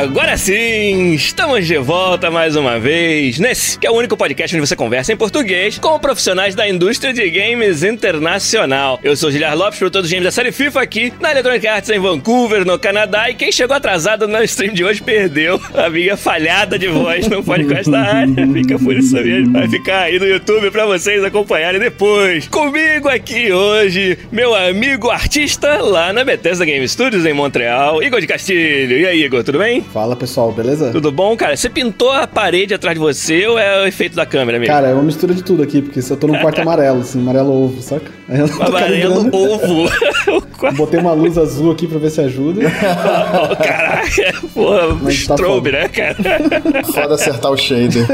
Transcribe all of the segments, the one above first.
Agora sim, estamos de volta mais uma vez nesse que é o único podcast onde você conversa em português com profissionais da indústria de games internacional. Eu sou Giliar Lopes, produtor dos games da série FIFA aqui na Electronic Arts em Vancouver, no Canadá. E quem chegou atrasado na stream de hoje perdeu a minha falhada de voz no podcast da área. Fica por isso mesmo. Vai ficar aí no YouTube pra vocês acompanharem depois. Comigo aqui hoje, meu amigo artista lá na Bethesda Game Studios em Montreal, Igor de Castilho. E aí, Igor, tudo bem? Fala pessoal, beleza? Tudo bom, cara? Você pintou a parede atrás de você ou é o efeito da câmera mesmo? Cara, é uma mistura de tudo aqui, porque eu tô num quarto amarelo, assim, amarelo ovo, saca? Amarelo ovo. Botei uma luz azul aqui pra ver se ajuda. oh, caraca, porra, Mas strobe, tá né, cara? Foda acertar o shader.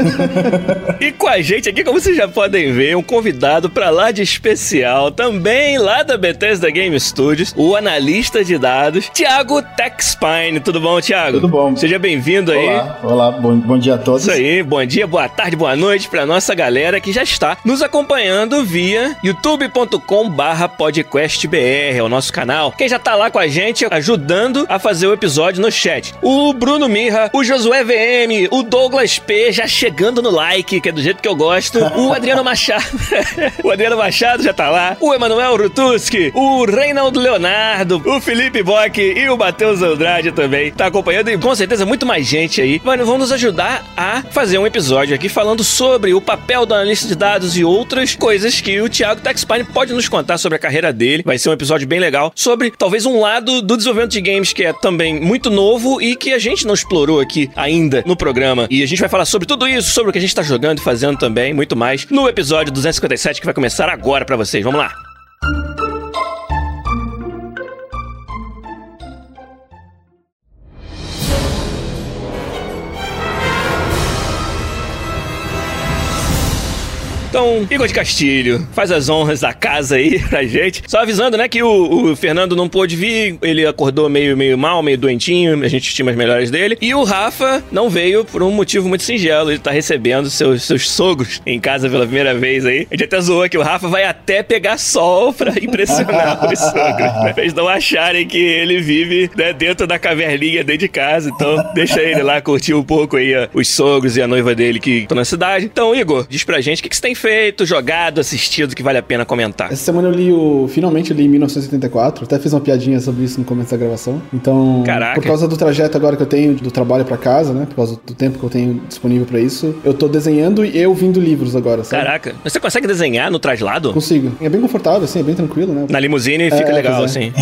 e com a gente aqui, como vocês já podem ver, um convidado pra lá de especial, também lá da Bethesda Game Studios, o analista analista de dados, Thiago Texpine. Tudo bom, Thiago? Tudo bom. Seja bem-vindo aí. Olá, olá, bom, bom dia a todos. Isso aí, bom dia, boa tarde, boa noite pra nossa galera que já está nos acompanhando via youtube.com barra podcastbr, é o nosso canal. Quem já tá lá com a gente ajudando a fazer o episódio no chat. O Bruno Mirra, o Josué VM, o Douglas P já chegando no like, que é do jeito que eu gosto. O Adriano Machado, o Adriano Machado já tá lá. O Emanuel Rutuski, o Reinaldo Leonardo, o Felipe Bock e o Matheus Andrade também tá acompanhando e com certeza muito mais gente aí. Mano, vão nos ajudar a fazer um episódio aqui falando sobre o papel do analista de dados e outras coisas que o Thiago Texpine pode nos contar sobre a carreira dele. Vai ser um episódio bem legal sobre talvez um lado do desenvolvimento de games que é também muito novo e que a gente não explorou aqui ainda no programa. E a gente vai falar sobre tudo isso, sobre o que a gente tá jogando e fazendo também, muito mais, no episódio 257 que vai começar agora para vocês. Vamos lá! Então, Igor de Castilho, faz as honras da casa aí pra gente. Só avisando, né, que o, o, Fernando não pôde vir, ele acordou meio, meio mal, meio doentinho, a gente estima as melhores dele. E o Rafa não veio por um motivo muito singelo, ele tá recebendo seus, seus sogros em casa pela primeira vez aí. A gente até zoou que o Rafa vai até pegar sol pra impressionar os sogros, né? Pra eles não acharem que ele vive né, dentro da caverninha dentro de casa. Então, deixa ele lá curtir um pouco aí os sogros e a noiva dele que estão na cidade. Então, Igor, diz pra gente o que, que você tem feito feito, jogado, assistido que vale a pena comentar? Essa semana eu li o. Finalmente eu li 1984. Até fiz uma piadinha sobre isso no começo da gravação. Então, Caraca. por causa do trajeto agora que eu tenho do trabalho para casa, né? Por causa do tempo que eu tenho disponível para isso, eu tô desenhando e eu vindo livros agora, sabe? Caraca. Você consegue desenhar no traslado? Consigo. É bem confortável, assim, é bem tranquilo, né? Na limusine é, fica legal, é. assim.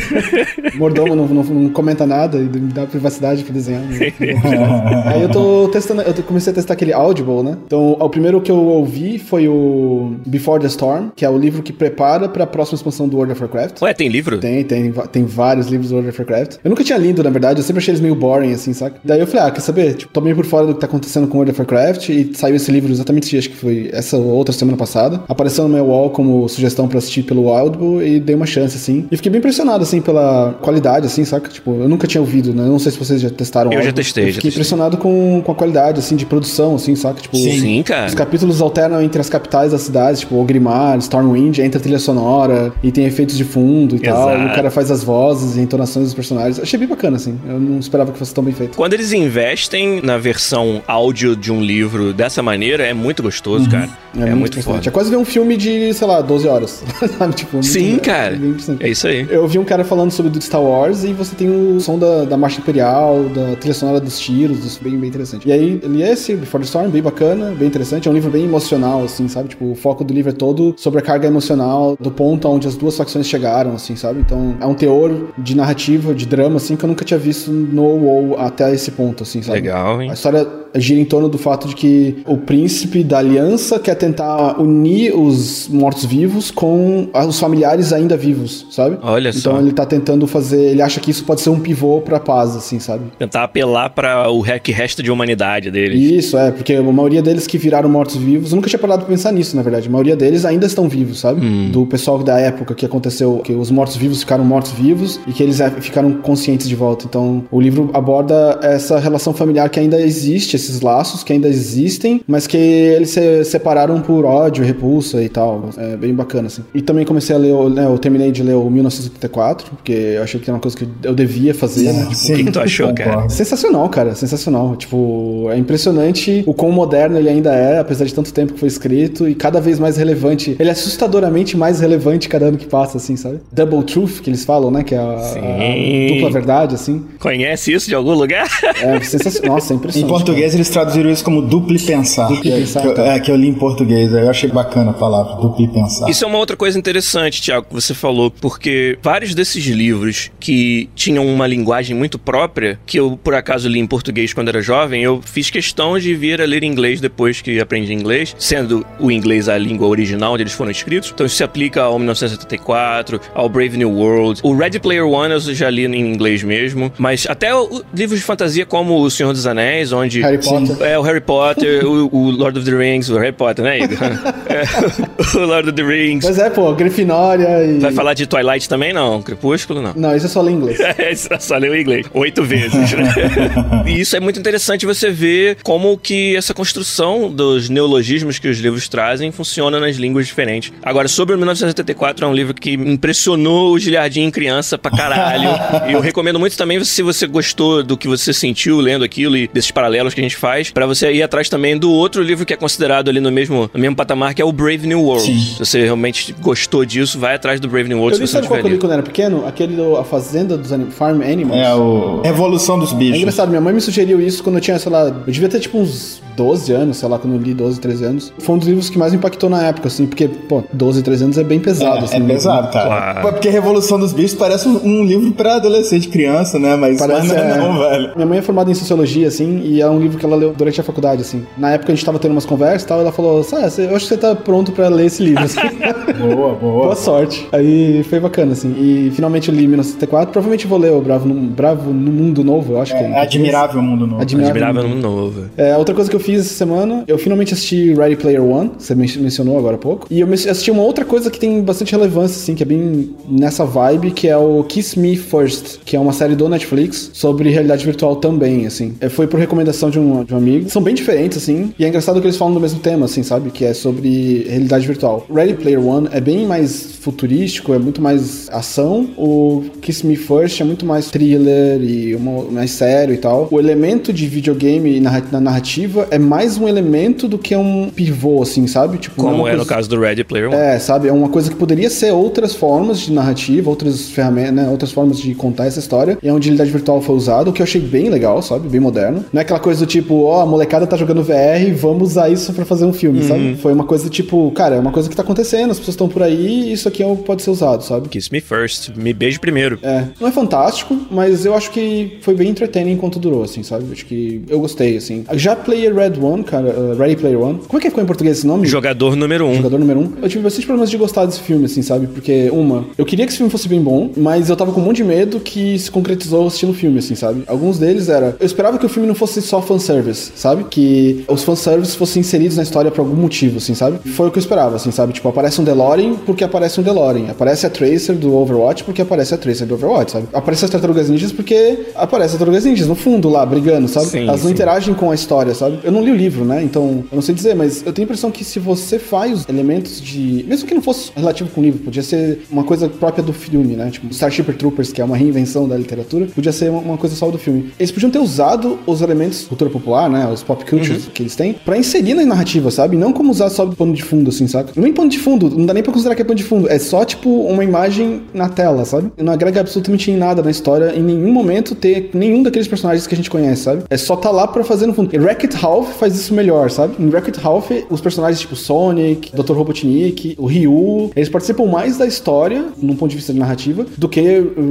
Mordomo não, não, não, comenta nada e me dá privacidade pra desenhar. Né? Aí eu tô testando, eu comecei a testar aquele Audible, né? Então, o primeiro que eu ouvi foi o Before the Storm, que é o livro que prepara para a próxima expansão do World of Warcraft. Ué, tem livro? Tem, tem, tem vários livros do World of Warcraft. Eu nunca tinha lido, na verdade, eu sempre achei eles meio boring, assim, saca? Daí eu falei, ah, quer saber? Tipo, tô meio por fora do que tá acontecendo com World of Warcraft e saiu esse livro exatamente, acho que foi essa outra semana passada. Apareceu no meu wall como sugestão para assistir pelo Wildbow e dei uma chance, assim. E fiquei bem impressionado, assim, pela qualidade, assim, saca? Tipo, eu nunca tinha ouvido, né? Eu não sei se vocês já testaram. Eu Audible. já testei, eu fiquei já impressionado com, com a qualidade, assim, de produção, assim, saca? Tipo, Sim, Sim cara. Os capítulos alternam entre as capitais das cidades, tipo Ogrimmar, Stormwind, entra trilha sonora e tem efeitos de fundo e Exato. tal. E o cara faz as vozes e entonações dos personagens. Achei bem bacana, assim. Eu não esperava que fosse tão bem feito. Quando eles investem na versão áudio de um livro dessa maneira, é muito gostoso, uhum. cara. É, é muito, muito forte. É quase ver um filme de, sei lá, 12 horas. tipo, Sim, muito, cara. É, é, isso aí. Eu vi um cara falando sobre do Star Wars e você tem o som da, da marcha imperial, da trilha sonora dos tiros, bem, bem interessante. E aí, ele é esse, Before the Storm, bem bacana, bem interessante. É um livro bem emocional, assim, sabe? Tipo, o foco do livro é todo sobre a carga emocional do ponto onde as duas facções chegaram, assim, sabe? Então, é um teor de narrativa, de drama, assim, que eu nunca tinha visto no WoW até esse ponto, assim, sabe? Legal, hein? A história gira em torno do fato de que o príncipe da aliança quer tentar unir os mortos-vivos com os familiares ainda vivos, sabe? Olha então só. ele tá tentando fazer, ele acha que isso pode ser um pivô pra paz, assim, sabe? Tentar apelar para o que resta de humanidade deles. Isso, é, porque a maioria deles que viraram mortos-vivos, eu nunca tinha parado pra pensar nisso, na verdade. A maioria deles ainda estão vivos, sabe? Do pessoal da época que aconteceu, que os mortos-vivos ficaram mortos-vivos e que eles é, ficaram conscientes de volta. Então, o livro aborda essa relação familiar que ainda existe, esses laços que ainda existem, mas que eles se separaram por ódio, repulsa e tal. É bem bacana, assim. E também comecei a ler, o- né, eu terminei de ler o 1984, porque eu achei que era uma coisa que eu devia fazer, né? Sim, o que que tu achou, cara? Sensacional, cara, sensacional. Tipo, é impressionante o quão moderno ele ainda é, apesar de tanto tempo que foi escrito, e cada vez mais relevante. Ele é assustadoramente mais relevante cada ano que passa, assim, sabe? Double Truth, que eles falam, né? Que é a, a dupla verdade, assim. Conhece isso de algum lugar? É sensacional. Nossa, é Em impressionante. Português eles traduziram isso como dupli pensar. Que, pensar, que eu- tá. é, que eu li em português. Eu achei bacana a palavra, dupli pensar. Isso é uma outra coisa interessante, Tiago, que você falou, porque vários desses livros que tinham uma linguagem muito própria, que eu por acaso li em português quando era jovem, eu fiz questão de vir a ler em inglês depois que aprendi inglês, sendo o inglês a língua original onde eles foram escritos. Então isso se aplica ao 1974, ao Brave New World. O Ready Player One eu já li em inglês mesmo, mas até livros de fantasia como O Senhor dos Anéis, onde Harry Potter. é, o Harry Potter, o, o Lord of the Rings, o Harry Potter, né, Igor? É, o Lord of the Rings. Mas é, pô, Grifinória e. Vai falar de Twilight também, não? Crepúsculo, não. Não, isso é só ler inglês. É, só leu em inglês. Oito vezes. né? e isso é muito interessante você ver como que essa construção dos neologismos que os livros trazem funciona nas línguas diferentes. Agora, sobre o 1974, é um livro que impressionou o Gilhardinho em criança pra caralho. e eu recomendo muito também, se você gostou do que você sentiu lendo aquilo e desses paralelos que a gente faz, pra você ir atrás também do outro livro que é considerado ali no mesmo, no mesmo patamar, que é o Brave New World. Sim. Se você realmente gostou disso, vai atrás do Brave New World Eu li, se você não sabe qual tiver que eu li quando eu era pequeno? Aquele do A Fazenda dos Anim Farm Animals. É o Revolução dos É Bichos. engraçado, minha mãe me sugeriu isso quando eu tinha, sei lá, eu devia ter tipo uns 12 anos, sei lá, quando eu li 12, 13 anos. Foi um dos livros que mais me impactou na época, assim, porque, pô, 12, 13 anos é bem pesado, É, assim. é né? pesado, cara. Claro. Pô, Porque Revolução dos Bichos parece um, um livro pra adolescente, criança, né? Mas, Parece, mas não é é. não, velho. Minha mãe é formada em sociologia, assim, e é um livro que ela leu durante a faculdade, assim. Na época a gente tava tendo umas conversas e tal, ela falou, você- eu acho que você tá pronto pra ler esse livro, assim. Boa, boa. Boa sorte. Aí foi bacana, assim. E finalmente eu li 1974. Provavelmente vou ler o Bravo no, Bravo no Mundo Novo, eu acho que é. em É português. admirável o mundo novo. Admirável. Admirável no novo. É, outra coisa que eu fiz essa semana, eu finalmente assisti Ready Player One, você men- mencionou agora há pouco. E eu assisti uma outra coisa que tem bastante relevância, assim, que é bem nessa vibe, que é o Kiss Me First, que é uma série do Netflix sobre realidade virtual também, assim. É, foi por recomendação de um, de um amigo. São bem diferentes, assim, e é engraçado que eles falam do mesmo tema, assim, sabe? Que é sobre realidade virtual. Ready Player One é bem mais futurístico, é muito mais ação. O Kiss Me First é muito mais thriller e uma- mais sério e tal. O elemento de videogame na narrativa é mais um elemento do que um pivô, assim, sabe? Tipo, não Como é no caso do Ready Player One. é, sabe? É uma coisa que poderia ser outras formas de narrativa, outras ferramentas, né? Outras formas de contar essa história. E é onde realidade virtual foi usado, o que eu achei bem legal, sabe? Bem moderno. Não é aquela coisa do tipo, ó, a molecada tá jogando VR, vamos usar isso pra fazer um filme, sabe? Foi uma coisa tipo, cara, é uma coisa que tá acontecendo, as pessoas estão por aí e isso aqui é o que pode ser usado, sabe? Kiss Me First. Me beijo primeiro. É, não é fantástico, mas eu acho que foi bem entertaining enquanto durou, assim, sabe? Acho que eu gostei, assim. Já Player Red One, cara, uh, Ready Player One. Como é que ficou em português esse nome? Jogador número um. Jogador número um. Eu tive bastante problemas de gostar desse filme, assim, sabe? Porque, uma, eu queria que esse filme fosse bem bom, mas eu tava com um monte de medo que se concretizou assistindo o filme, assim, sabe? Alguns deles era. Eu esperava que o filme não fosse só fanservice, sabe? Que os fanservice fossem inseridos na história por algum motivo, assim, sabe? Foi o que eu esperava, assim, sabe? Tipo, aparece um DeLorean porque aparece um DeLorean. Aparece a Tracer do Overwatch porque aparece a Tracer do Overwatch, sabe? Aparece as Tartarugas Ninjas porque aparece as Tartarugas Ninjas no fundo lá, brigando, sabe? Sim, Elas não sim. interagem com a história, sabe? Eu não li o livro, né? Então, eu não sei dizer, mas eu tenho a impressão que se você faz elementos de. Mesmo que não fosse relativo com o livro, podia ser uma coisa própria do filme, né? Tipo, Starship Troopers, que é uma reinvenção da literatura, podia ser uma, uma coisa só do filme. Eles podiam ter usado os elementos cultura popular, né? Os pop cultures que eles têm, pra inserir na narrativa, sabe? Não como usar só de pano de fundo, assim, saca? Nem pano de fundo, não dá nem pra considerar que é pano de fundo. É só, tipo, uma imagem na tela, sabe? Não agrega absolutamente em nada na história, em nenhum momento ter nenhum daqueles personagens que a gente conhece, sabe? É só tá lá pra fazer no fundo. E Wreck-It Ralph faz isso melhor, sabe? Em Wreck-It Ralph, os personagens tipo Sonic, Dr. Robotnik, o Ryu, eles participam mais da história, num ponto de vista de narrativa, do que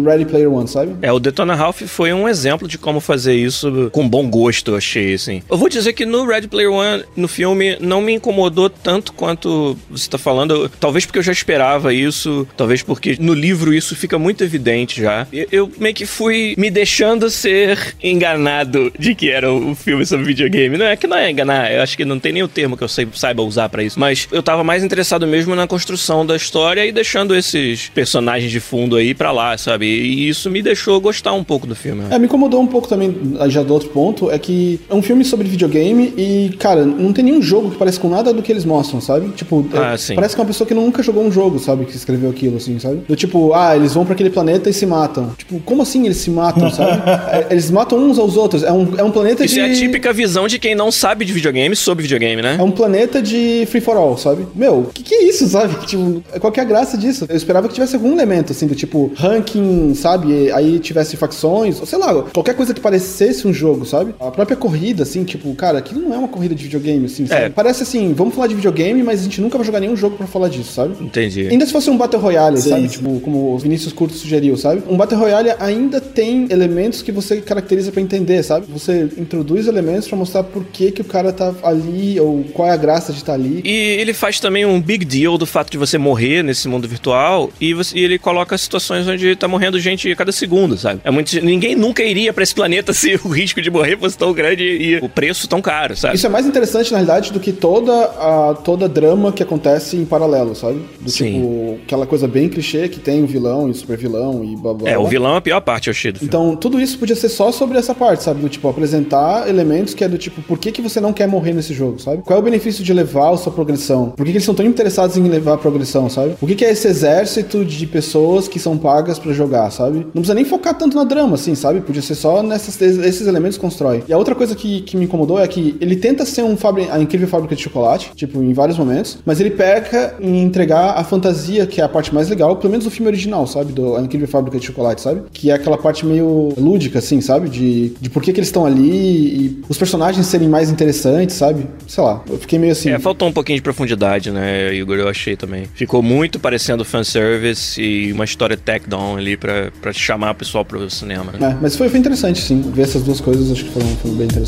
Ready Player One, sabe? É, o Detona Ralph foi um exemplo de como fazer isso com bom gosto, eu achei, assim. Eu vou dizer que no Ready Player One, no filme, não me incomodou tanto quanto você tá falando. Eu- talvez porque eu já esperava isso, talvez porque no livro isso fica muito evidente já. Eu, eu meio que fui me deixando ser enganado de que era o filme sobre videogame. Não é que não é enganar, eu acho que não tem nem o termo que eu sei- saiba usar pra isso. Mas eu tava mais interessado mesmo na construção da história e deixando esses personagens de fundo aí pra lá, sabe? E isso me deixou gostar um pouco do filme. É, me incomodou um pouco também, já do outro ponto, é que é um filme sobre videogame e, cara, não tem nenhum jogo que parece com nada do que eles mostram, sabe? Tipo, é- Ah, sim. parece que é uma pessoa que nunca jogou um jogo, sabe? Que escreveu aquilo, assim, sabe? Do tipo, ah, eles vão pra aquele planeta e se matam. Tipo, como assim eles se matam, sabe? É, eles matam uns aos outros. É um, é um planeta Isso de. é a típica visão de quem não sabe de videogame sobre videogame, né? É um planeta de free for all, sabe? Meu, o que, que é isso, sabe? Tipo, qual que é a graça disso? Eu esperava que tivesse algum elemento, assim, do tipo ranking, sabe? Aí tivesse facções, ou sei lá, qualquer coisa que parecesse um jogo, sabe? A própria corrida, assim, tipo, cara, aquilo não é uma corrida de videogame, assim, sabe? É. Parece assim, vamos falar de videogame, mas a gente nunca vai jogar nenhum jogo pra falar disso, sabe? Entendi. Ainda se fosse um Battle Royale, Sim, sabe? sim. Tipo, como o Vinícius Curto sugeriu, sabe? Um Battle Royale ainda tem elementos que você caracteriza pra entender, sabe? Você introduz elementos pra mostrar por que, que o cara tá ali, ou qual é a graça de estar ali. E ele faz também um big deal do fato de você morrer nesse mundo virtual e, você- e ele coloca situações onde tá morrendo gente a cada segundo, sabe? É muito, ninguém nunca iria pra esse planeta se o risco de morrer fosse tão grande e o preço tão caro, sabe? Isso é mais interessante, na realidade, do que toda a toda drama que acontece em paralelo, sabe? Do Sim. tipo, aquela coisa bem clichê que tem o vilão e o super vilão e blá blá. É, o vilão é a pior parte, eu achei do filme. Então, tudo isso podia ser só sobre essa parte, sabe? Do tipo, apresentar elementos que é do tipo, por que, que você não quer morrer nesse jogo, sabe? Qual é o benefício de levar a sua progressão? Por que, que eles são tão interessados em levar a progressão, sabe? O que, que é esse exército de pessoas que são pagas pra jogar, sabe? Não precisa nem focar tanto na drama, assim, sabe? Podia ser só nessas, esses elementos que constrói. E a outra coisa que, que me incomodou é que ele tenta ser um fabri- a incrível fábrica de chocolate, tipo, em vários momentos, mas ele peca em entregar a fantasia, que é a parte mais legal, pelo menos do filme original, sabe? Do A Incrível Fábrica de Chocolate, sabe? Que é aquela parte meio lúdica, assim, sabe? De, de por que, que eles estão ali e os personagens serem mais interessantes, sabe? Sei lá, eu fiquei meio assim. É, faltou um pouquinho de profundidade, né, Igor? Eu achei também. Ficou muito parecendo fanservice e uma história tech down ali pra, pra chamar o pessoal pro cinema, né? É, mas foi, foi interessante, sim. Ver essas duas coisas acho que foram, foram bem interessantes.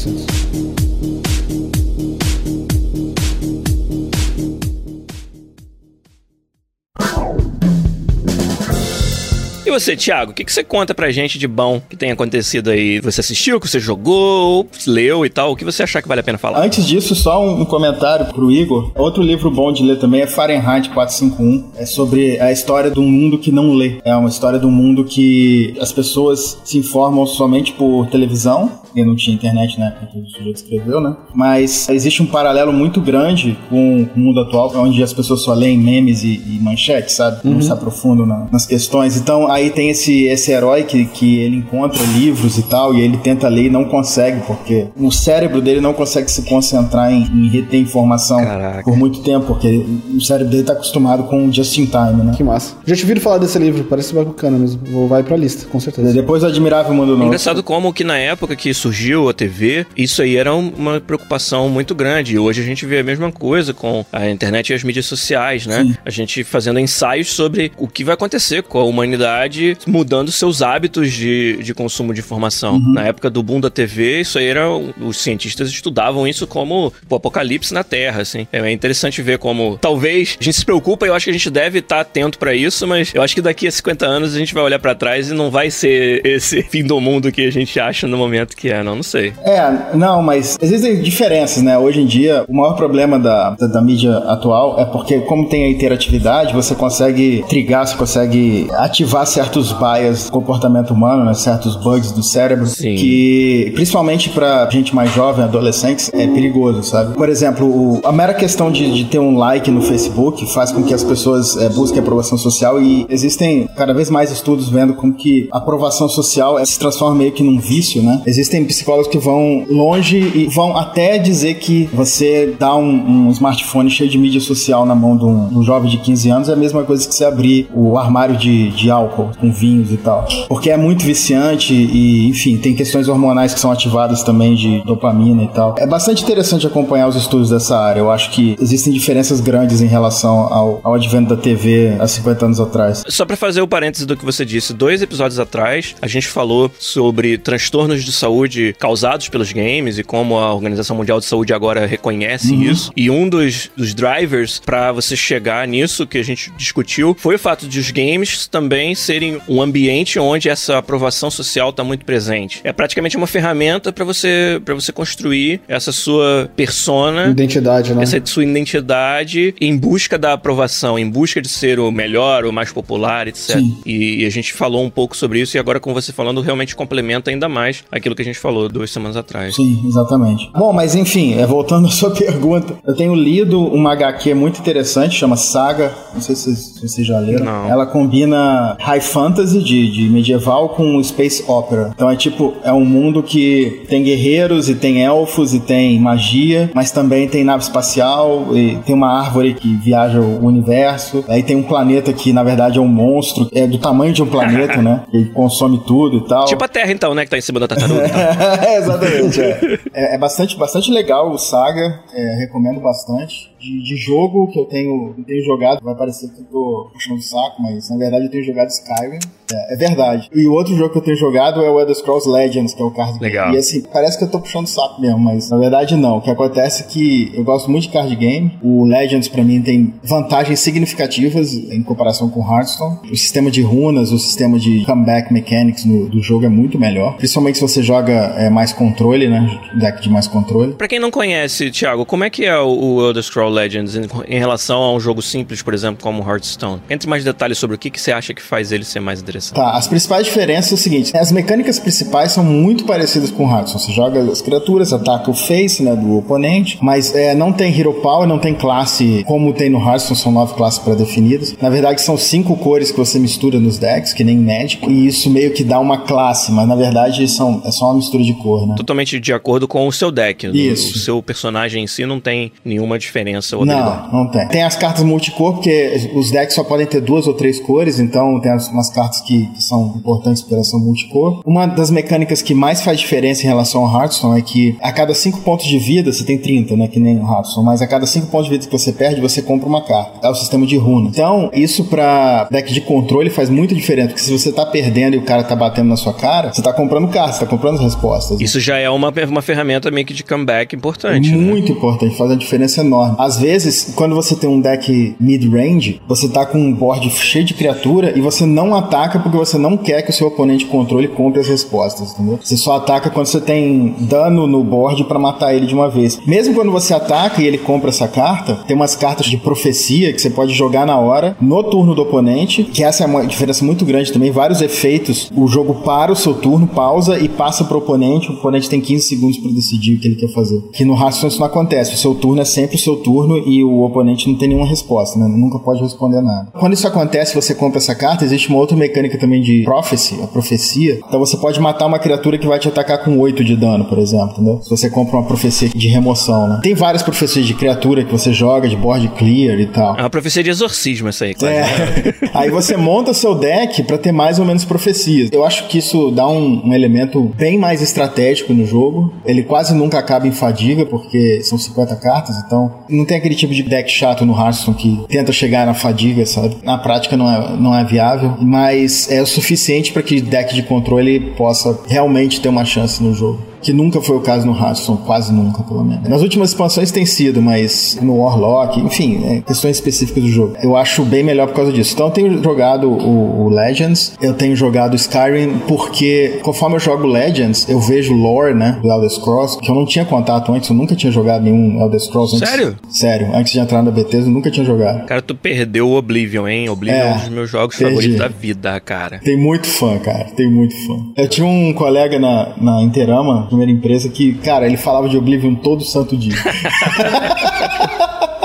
E você, Thiago, o que, que você conta pra gente de bom que tem acontecido aí? Você assistiu, que você jogou, leu e tal? O que você achar que vale a pena falar? Antes disso, só um, um comentário pro Igor. Outro livro bom de ler também é Fahrenheit 451. É sobre a história de um mundo que não lê. É uma história de um mundo que as pessoas se informam somente por televisão. E não tinha internet na época que o sujeito escreveu, né? Mas existe um paralelo muito grande com o mundo atual, onde as pessoas só leem memes e, e manchetes, sabe? Não se aprofundam na- nas questões. Então aí tem esse, esse herói que, que ele encontra livros e tal, e ele tenta ler e não consegue, porque o cérebro dele não consegue se concentrar em, em reter informação Caraca. por muito tempo, porque o cérebro dele tá acostumado com o just in time, né? Que massa. Já te ouviram falar desse livro, parece bacana mesmo. Vou, vai pra lista, com certeza. Depois o Admirável Mundo É Novo. engraçado como que na época que surgiu a TV, isso aí era um- uma preocupação muito grande. E hoje a gente vê a mesma coisa com a internet e as mídias sociais, né? Sim. A gente fazendo ensaios sobre o que vai acontecer com a humanidade mudando seus hábitos de, de consumo de informação. Na época do boom da TV, isso aí era. Os cientistas estudavam isso como o apocalipse na Terra, assim. É interessante ver como talvez a gente se preocupa e eu acho que a gente deve estar atento pra isso, mas eu acho que daqui a 50 anos a gente vai olhar pra trás e não vai ser esse fim do mundo que a gente acha no momento que é, não, não sei. É, não, mas existem diferenças, né? Hoje em dia, o maior problema da, da, da mídia atual é porque, como tem a interatividade, você consegue trigar, você consegue ativar certos bias do comportamento humano, né? Certos bugs do cérebro, Sim. que, principalmente pra gente mais jovem, adolescentes, é perigoso, sabe? Por exemplo, o- a mera questão de, de ter um like no Facebook faz com que as pessoas é, busquem aprovação social e existem cada vez mais estudos vendo como que a aprovação social se transforma meio que num vício, né? Existem Existem psicólogos que vão longe e vão até dizer que você dá um, um smartphone cheio de mídia social na mão de um, de um, jovem de 15 anos é a mesma coisa que você abrir o armário de, de álcool com vinhos e tal. Porque é muito viciante e, enfim, tem questões hormonais que são ativadas também de dopamina e tal. É bastante interessante acompanhar os estudos dessa área. Eu acho que existem diferenças grandes em relação ao, ao advento da TV há 50 anos atrás. Só para fazer o parênteses do que você disse, dois episódios atrás a gente falou sobre transtornos de saúde causados pelos games e como a Organização Mundial de Saúde agora reconhece uhum. isso. E um dos, dos drivers para você chegar nisso que a gente discutiu foi o fato de os games também serem um ambiente onde essa aprovação social está muito presente. É praticamente uma ferramenta para você para você construir essa sua persona, identidade, né? Essa sua identidade em busca da aprovação, em busca de ser o melhor, o mais popular, etc. E, e a gente falou um pouco sobre isso e agora com você falando realmente complementa ainda mais aquilo que a gente falou duas semanas atrás. Sim, exatamente. Bom, mas enfim, é, voltando à sua pergunta, eu tenho lido uma HQ muito interessante, chama Saga, não sei se, se vocês já leram. Não. Ela combina high fantasy de, de medieval com space opera. Então é tipo, é um mundo que tem guerreiros e tem elfos e tem magia, mas também tem nave espacial e tem uma árvore que viaja o universo. Aí tem um planeta que na verdade é um monstro, é do tamanho de um planeta, né? Que consome tudo e tal. Tipo a Terra então, né, que tá em cima da tartaruga. é, exatamente. É. é. É, bastante, bastante legal o Saga, é, recomendo bastante de, de, jogo que eu tenho, eu tenho jogado, vai parecer que eu tô puxando o saco, mas na verdade eu tenho jogado Skyrim. É, é, verdade. E o outro jogo que eu tenho jogado é o Elder Scrolls Legends, que é o card game. Legal. E assim, parece que eu tô puxando o saco mesmo, mas na verdade não. O que acontece é que eu gosto muito de card game. O Legends para mim tem vantagens significativas em comparação com Hearthstone. O sistema de runas, o sistema de comeback mechanics no, do jogo é muito melhor. Principalmente se você joga é, mais controle, né? Deck de mais controle. Pra quem não conhece, Thiago, como é que é o, o Elder Scrolls Legends em, em, relação a um jogo simples, por exemplo, como Hearthstone? Entre mais detalhes sobre o que, que você acha que faz ele ser mais interessante. Tá, as principais diferenças são o seguinte: as mecânicas principais são muito parecidas com Hearthstone. Você joga as criaturas, ataca o face né, do oponente, mas é, não tem Hero Power, não tem classe como tem no Hearthstone, são nove classes pré-definidas. Na verdade, são cinco cores que você mistura nos decks, que nem Magic, e isso meio que dá uma classe, mas na verdade são, é só uma mistura de cor, né? Totalmente de acordo com o seu deck. Isso. O seu personagem em si não tem nenhuma diferença. Ou não, não tem. Tem as cartas multicor, porque os decks só podem ter duas ou três cores, então tem umas cartas que, que são importantes para essa multicor. Uma das mecânicas que mais faz diferença em relação ao Hearthstone é que a cada 5 pontos de vida, você tem 30, né? Que nem o Hearthstone, mas a cada 5 pontos de vida que você perde, você compra uma carta. É o sistema de runa. Então, isso para deck de controle faz muito diferença, porque se você tá perdendo e o cara tá batendo na sua cara, você tá comprando cartas, você tá comprando respostas. Isso já é uma, uma ferramenta meio que de comeback importante. Né? Muito né? importante, faz uma diferença enorme. Às vezes, quando você tem um deck mid-range, você tá com um board cheio de criatura e você não ataca porque você não quer que o seu oponente controle compre as respostas, entendeu? Você só ataca quando você tem dano no board para matar ele de uma vez. Mesmo quando você ataca e ele compra essa carta, tem umas cartas de profecia que você pode jogar na hora, no turno do oponente, que essa é uma diferença muito grande também, vários efeitos. O jogo para o seu turno, pausa e passa pro oponente, o oponente tem 15 segundos para decidir o que ele quer fazer. Que no Hearthstone isso não acontece, o seu turno é sempre o seu turno e o oponente não tem nenhuma resposta, né? Nunca pode responder nada. Quando isso acontece, você compra essa carta, existe uma outra mecânica também de Prophecy, a profecia. Então você pode matar uma criatura que vai te atacar com 8 de dano, por exemplo, entendeu? Se você compra uma profecia de remoção, né? Tem várias profecias de criatura que você joga, de board clear e tal. É uma profecia de exorcismo essa aí, claro. É. aí você monta seu deck para ter mais ou menos profecias. Eu acho que isso dá um, um elemento bem mais estratégico no jogo. Ele quase nunca acaba em fadiga, porque são 50 cartas, então não tem aquele tipo de deck chato no Hearthstone que tenta chegar na fadiga, sabe? Na prática não é, não é viável, mas é o suficiente para que deck de controle possa realmente ter uma chance no jogo que nunca foi o caso no Hearthstone, quase nunca, pelo menos. Nas últimas expansões tem sido, mas no Warlock, enfim, é, questões específicas do jogo. Eu acho bem melhor por causa disso. Então eu tenho jogado o, o, Legends, eu tenho jogado Skyrim, porque conforme eu jogo Legends, eu vejo lore, né, do Elder Scrolls, que eu não tinha contato antes, eu nunca tinha jogado nenhum Elder Scrolls antes. Sério? Sério, antes de entrar na Bethesda, eu nunca tinha jogado. Cara, tu perdeu o Oblivion, hein? Oblivion é, é um dos meus jogos perdi. favoritos da vida, cara. Tem muito fã, cara, tem muito fã. Eu tinha um colega na, na Interama, primeira empresa, que cara, ele falava de Oblivion todo santo dia.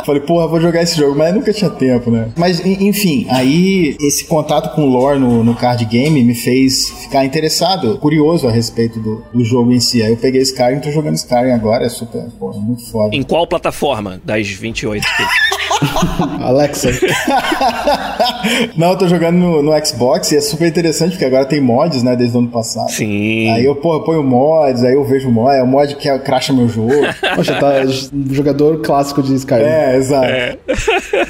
Falei, porra, vou jogar esse jogo, mas nunca tinha tempo, né? Mas, enfim, aí esse contato com o lore no, no card game me fez ficar interessado, curioso a respeito do, do jogo em si. Aí eu peguei Skyrim e tô jogando Skyrim agora, é super, porra, muito foda. Em qual plataforma das 28 Alexa. Não, eu tô jogando no, no, Xbox e é super interessante porque agora tem mods, né, desde o ano passado. Sim. Aí eu, porra, ponho mods, aí eu vejo mod, é o mod que cracha meu jogo. Poxa, tá jogador clássico de Skyrim. É, exato. É.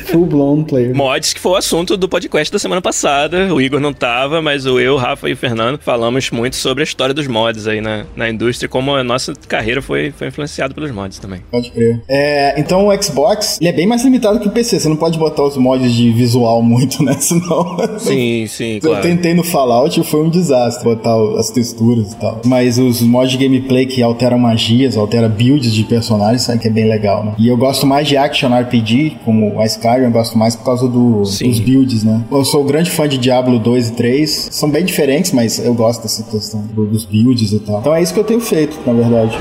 Full blown player. Mods que foi o assunto do podcast da semana passada. O Igor não tava, mas o eu, o Rafa e o Fernando falamos muito sobre a história dos mods aí na, na indústria, como a nossa carreira foi, foi influenciada pelos mods também. Pode crer. É, então o Xbox, ele é bem mais limitado que PC. Você não pode botar os mods de visual muito, né? Senão. Sim, sim. Eu claro. tentei no Fallout e foi um desastre botar as texturas e tal. Mas os mods de gameplay que alteram magias, altera builds de personagens, sabe que é bem legal, né? E eu gosto mais de action RPG, como a Skyrim, eu gosto mais por causa do, dos builds, né? Eu sou grande fã de Diablo 2 e 3. São bem diferentes, mas eu gosto dessa questão dos builds e tal. Então é isso que eu tenho feito, na verdade.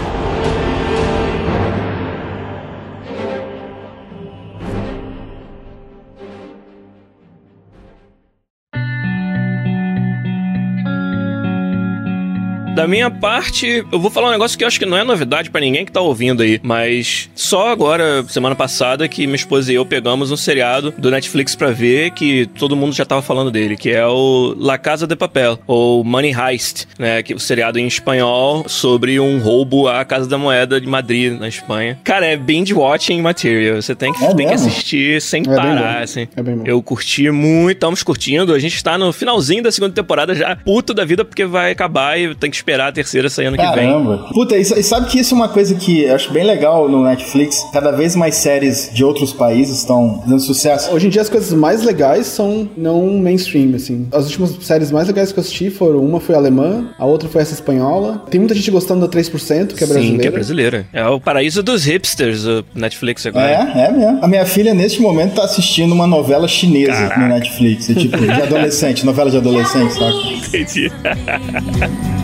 Da minha parte, eu vou falar um negócio que eu acho que não é novidade para ninguém que tá ouvindo aí, mas só agora, semana passada, que minha esposa e eu pegamos um seriado do Netflix para ver que todo mundo já tava falando dele, que é o La Casa de Papel, ou Money Heist, né? Que é o seriado em espanhol sobre um roubo à Casa da Moeda de Madrid, na Espanha. Cara, é binge watching material. Você tem que, é tem que assistir sem é parar, assim. É bem bom. Eu curti muito, estamos curtindo. A gente tá no finalzinho da segunda temporada já, puto da vida, porque vai acabar e tem que esperar a terceira sair ano Caramba. que vem. Puta, e sabe que isso é uma coisa que eu acho bem legal no Netflix? Cada vez mais séries de outros países estão dando sucesso. Hoje em dia as coisas mais legais são não mainstream, assim. As últimas séries mais legais que eu assisti foram uma foi alemã, a outra foi essa espanhola. Tem muita gente gostando da 3%, que é brasileira. Sim, que é brasileira. É o paraíso dos hipsters, o Netflix agora. É, é mesmo. A minha filha, neste momento, tá assistindo uma novela chinesa Caraca. no Netflix. É tipo, de adolescente, novela de adolescente, sabe? Entendi.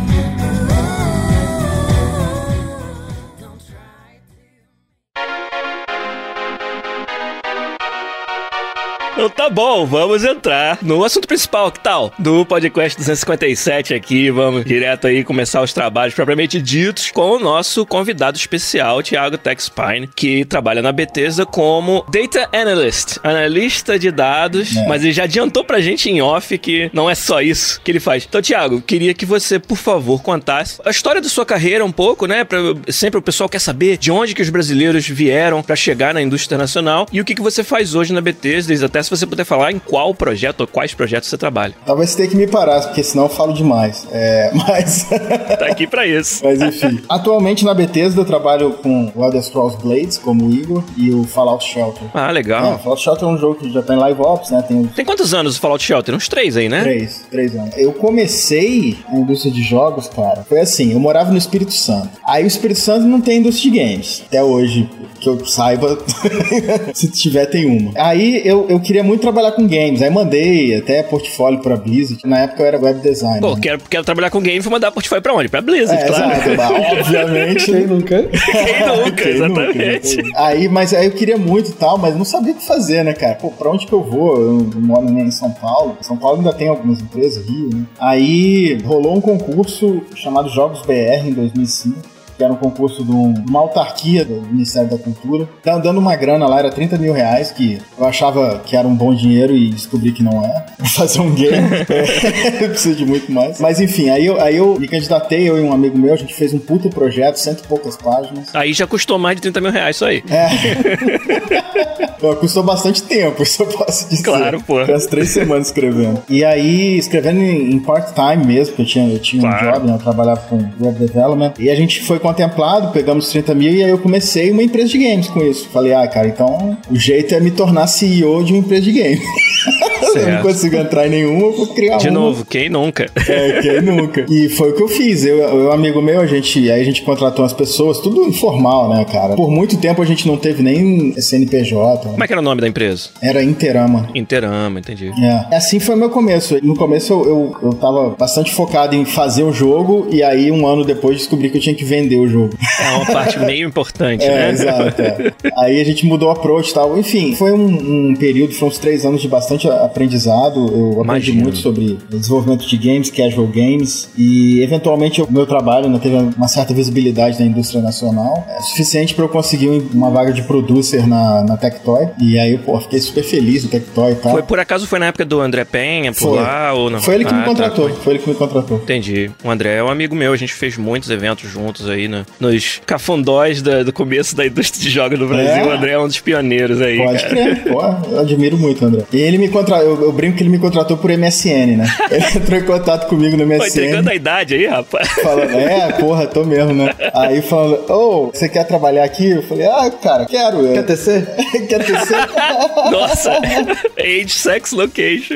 Então tá bom, vamos entrar no assunto principal, que tal? Do podcast 257 aqui, vamos direto aí começar os trabalhos propriamente ditos com o nosso convidado especial, Thiago Texpine, que trabalha na Bethesda como Data Analyst, analista de dados, é. mas ele já adiantou pra gente em off que não é só isso que ele faz. Então, Thiago, queria que você, por favor, contasse a história da sua carreira um pouco, né? Pra, sempre o pessoal quer saber de onde que os brasileiros vieram para chegar na indústria internacional e o que, que você faz hoje na Bethesda, até se você puder falar em qual projeto ou quais projetos você trabalha. Talvez você tenha que me parar, porque senão eu falo demais. É, mas. tá aqui pra isso. Mas enfim. Atualmente na Bethesda eu trabalho com o Elder Scrolls Blades, como o Igor, e o Fallout Shelter. Ah, legal. É, Fallout Shelter é um jogo que já tá em live ops, né? Tem, tem quantos anos o Fallout Shelter? Uns três aí, né? Três, três anos. Eu comecei a indústria de jogos, cara. Foi assim, eu morava no Espírito Santo. Aí o Espírito Santo não tem indústria de games. Até hoje, que eu saiba, se tiver, tem uma. Aí eu, eu queria muito trabalhar com games. Aí mandei até portfólio pra Blizzard. Na época eu era web designer. Pô, né? quero, quero trabalhar com games, vou mandar portfólio pra onde? Pra Blizzard, é, claro. Exato, obviamente. Quem nunca? Quem nunca, Quem exatamente. Nunca, aí, mas aí eu queria muito e tal, mas não sabia o que fazer, né, cara? Pô, pra onde que eu vou? Eu moro em São Paulo. São Paulo ainda tem algumas empresas, Rio, né? Aí rolou um concurso chamado Jogos BR em 2005 que era um concurso de uma autarquia do Ministério da Cultura. Tava dando uma grana lá, era 30 mil reais, que eu achava que era um bom dinheiro e descobri que não é. Fazer um game, é, precisa de muito mais. Mas enfim, aí eu, aí eu me candidatei, eu e um amigo meu, a gente fez um puto projeto, cento e poucas páginas. Aí já custou mais de 30 mil reais isso aí. É. pô, custou bastante tempo, isso eu posso dizer. Claro, pô. As três semanas escrevendo. E aí, escrevendo em, em part-time mesmo, porque eu tinha, eu tinha claro. um job, né? Eu trabalhava com web development. E a gente foi contemplado, pegamos 30 mil e aí eu comecei uma empresa de games com isso. Falei, ah, cara, então o jeito é me tornar CEO de uma empresa de games. eu não consigo entrar em nenhuma, eu vou criar De uma. novo, quem nunca? É, quem nunca. E foi o que eu fiz. Eu, eu amigo meu, a gente, aí a gente contratou umas pessoas, tudo informal, né, cara? Por muito tempo a gente não teve nem CNPJ. Como é que era o nome da empresa? Era Interama. Interama, entendi. É. Assim foi o meu começo. No começo eu, eu, eu tava bastante focado em fazer o jogo e aí um ano depois descobri que eu tinha que vender o jogo. É uma parte meio importante, É, né? exato. é. Aí a gente mudou o approach e tal. Enfim, foi um, um período, foram uns três anos de bastante aprendizado. Eu aprendi Imagino. muito sobre desenvolvimento de games, casual games, e eventualmente o meu trabalho né, teve uma certa visibilidade na indústria nacional, é suficiente para eu conseguir uma vaga de producer na, na Tectoy. E aí, pô, fiquei super feliz no Tectoy e tal. Foi por acaso foi na época do André Penha, por Foi. lá ou não? Foi ele que Ah, me tá, contratou. foi. foi ele que me contratou. Entendi. O André é um amigo meu, a gente fez muitos eventos juntos aí no- nos cafundós da- do começo da indústria de jogos no Brasil. É? O André é um dos pioneiros aí. Pode cara. crer, pô, eu admiro muito, André. E ele me contratou, eu, eu brinco que ele me contratou por MSN, né? Ele entrou em contato comigo no MSN. entregando a idade aí, rapaz. Falando, é, porra, tô mesmo, né? Aí falando, ô, você quer trabalhar aqui? Eu falei, ah, cara, quero. Quer tecer? quer tecer? Nossa, age, sex, location.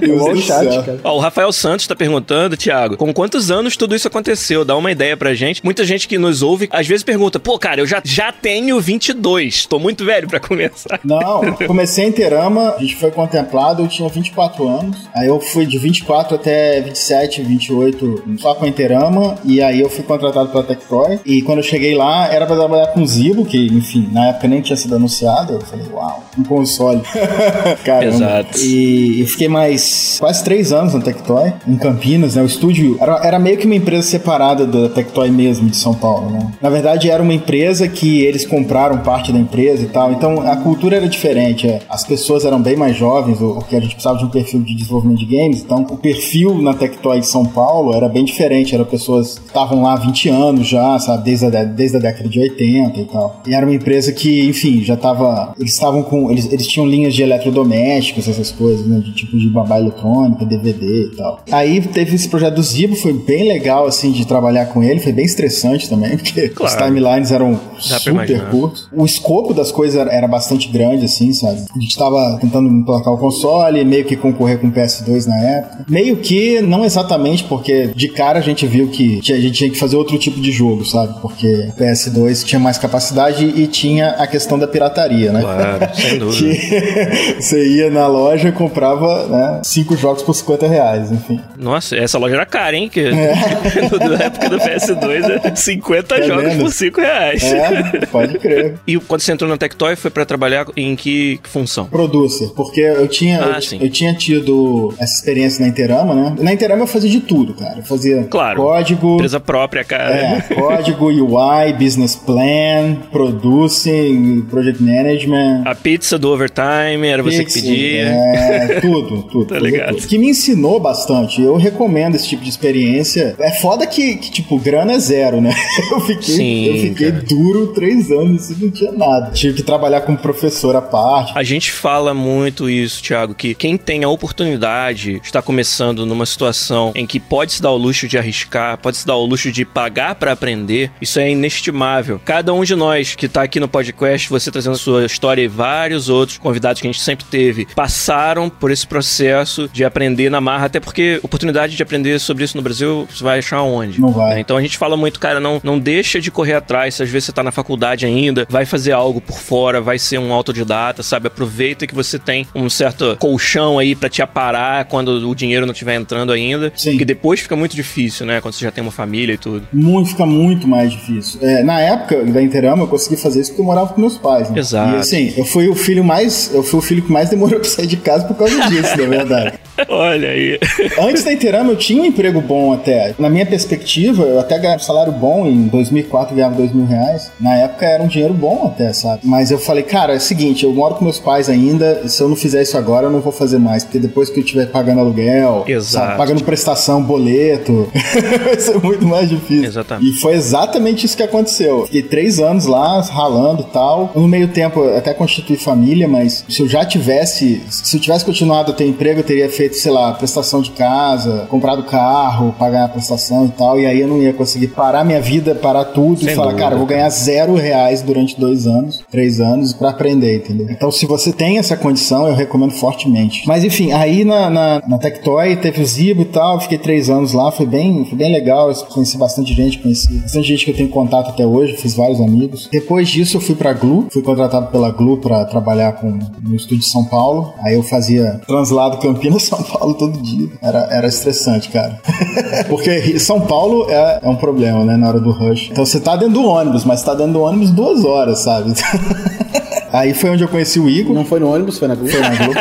Deus Igual do o chat, cara. Ó, o Rafael Santos tá perguntando, Thiago, com quantos anos tudo isso aconteceu? Dá uma ideia pra gente. Muita gente que nos ouve, às vezes pergunta, pô, cara, eu já, já tenho 22, tô muito velho pra começar. Não, comecei em Terama, a gente foi contemplado, eu tinha 24 anos. Aí eu fui de 24 até 27, 28 só com a Interama. E aí eu fui contratado pela Tectoy. E quando eu cheguei lá, era pra trabalhar com Zibo, que, enfim, na época nem tinha sido anunciado. Eu falei, uau, um console. Caramba. Exato. E eu fiquei mais quase três anos na Tectoy, em Campinas, né? O estúdio era, era meio que uma empresa separada da Tectoy mesmo, de São Paulo, né? Na verdade, era uma empresa que eles compraram parte da empresa e tal. Então, a cultura era diferente. É. As pessoas eram bem mais jovens, o- porque a gente precisava de um perfil de desenvolvimento de games. Então, o perfil na Tectoy de São Paulo era bem diferente. Eram pessoas que estavam lá há 20 anos já, sabe? Desde a, de- desde a década de 80 e tal. E era uma empresa que, enfim, já tava... Eles estavam com... Eles, eles tinham linhas de eletrodomésticos, essas coisas, né? De tipo de babá eletrônica, DVD e tal. Aí teve esse projeto do Zibo, foi bem legal, assim, de trabalhar com ele. Foi bem estressante também, porque Claro. os timelines eram Dá super curtos. O escopo das coisas era, era bastante grande, assim, sabe? A gente tava tentando emplacar o console, meio que concorrer com o PS2 na época. Meio que, não exatamente, porque de cara a gente viu que a gente tinha que fazer outro tipo de jogo, sabe? Porque o PS2 tinha mais capacidade e tinha a questão da pirataria, né? Claro, sem dúvida. que você ia na loja e comprava, né, cinco jogos por 50 reais, enfim. Nossa, essa loja era cara, hein? Que É. na época do PS2 era 50 Tá jogos vendo? por 5 reais. É, pode crer. E quando você entrou na Tectoy foi pra trabalhar em que função? Producer, porque eu tinha, Ah, eu, eu tinha tido essa experiência na Interama, né? Na Interama eu fazia de tudo, cara. Eu fazia Claro. código, Empresa própria, cara. é, código, UI, business plan, producing, project management. A pizza do overtime era você que pedia. É, tudo, tudo. Tá ligado. tudo. Que me ensinou bastante. Eu recomendo esse tipo de experiência. É foda que, que, tipo, grana é zero, né? Eu fiquei, Sim, eu fiquei cara. duro três anos e não tinha nada. Tive que trabalhar como professor à parte. A gente fala muito isso, Thiago, que quem tem a oportunidade está começando numa situação em que pode se dar o luxo de arriscar, pode se dar o luxo de pagar para aprender, isso é inestimável. Cada um de nós que tá aqui no podcast, você trazendo a sua história e vários outros convidados que a gente sempre teve, passaram por esse processo de aprender na marra, até porque oportunidade de aprender sobre isso no Brasil, você vai achar onde? Não vai. Então a gente fala muito, cara, não, não deixa de correr atrás. Se às vezes você tá na faculdade ainda, vai fazer algo por fora, vai ser um autodidata, sabe? Aproveita que você tem um certo colchão aí pra te aparar quando o dinheiro não estiver entrando ainda. Sim. Porque depois fica muito difícil, né? Quando você já tem uma família e tudo. muito, fica muito mais difícil. É, na época da Interama, eu consegui fazer isso porque eu morava com meus pais, né? Exato. E assim, eu fui o filho mais. Eu fui o filho que mais demorou pra sair de casa por causa disso, na verdade. Olha aí. Antes da Interama, eu tinha um emprego bom até. Na minha perspectiva, eu até ganhava um salário bom. Em 2004, eu ganhava dois mil reais. Na época, era um dinheiro bom até, sabe? Mas eu falei, cara, é o seguinte, eu moro com meus pais ainda. Se eu não fizer isso agora, eu não vou fazer mais. Porque depois que eu estiver pagando aluguel, sabe, pagando prestação, boleto, vai ser muito mais difícil. Exatamente. E foi exatamente isso que aconteceu. Fiquei três anos lá, ralando e tal. No meio tempo, eu até constituí família, mas se eu já tivesse, se eu tivesse continuado a ter emprego, eu teria feito sei lá, prestação de casa, comprado carro, pagar a prestação e tal, e aí eu não ia conseguir parar minha vida, parar tudo Sem e falar, dúvida. cara, eu vou ganhar zero reais durante dois anos, três anos pra aprender, entendeu? Então, se você tem essa condição, eu recomendo fortemente. Mas enfim, aí na, na, na Tectoy teve o Zibo e tal, fiquei três anos lá, foi bem, foi bem legal, eu conheci bastante gente, conheci bastante gente que eu tenho contato até hoje, fiz vários amigos. Depois disso eu fui pra Glu, fui contratado pela Glu pra trabalhar com, no estúdio de São Paulo, aí eu fazia translado Campinas-São Paulo todo dia, era, era estressante, cara. Porque São Paulo é, é um problema, né, na hora do rush. Então você tá dentro do ônibus, mas tá dentro do ônibus duas horas, sabe? Aí foi onde eu conheci o Igor. Não foi no ônibus, foi na Globo. Foi na Globo.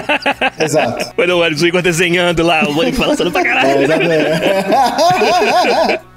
Exato. Quando o ônibus, o Igor desenhando lá, o ônibus balançando pra É, caralho. exatamente.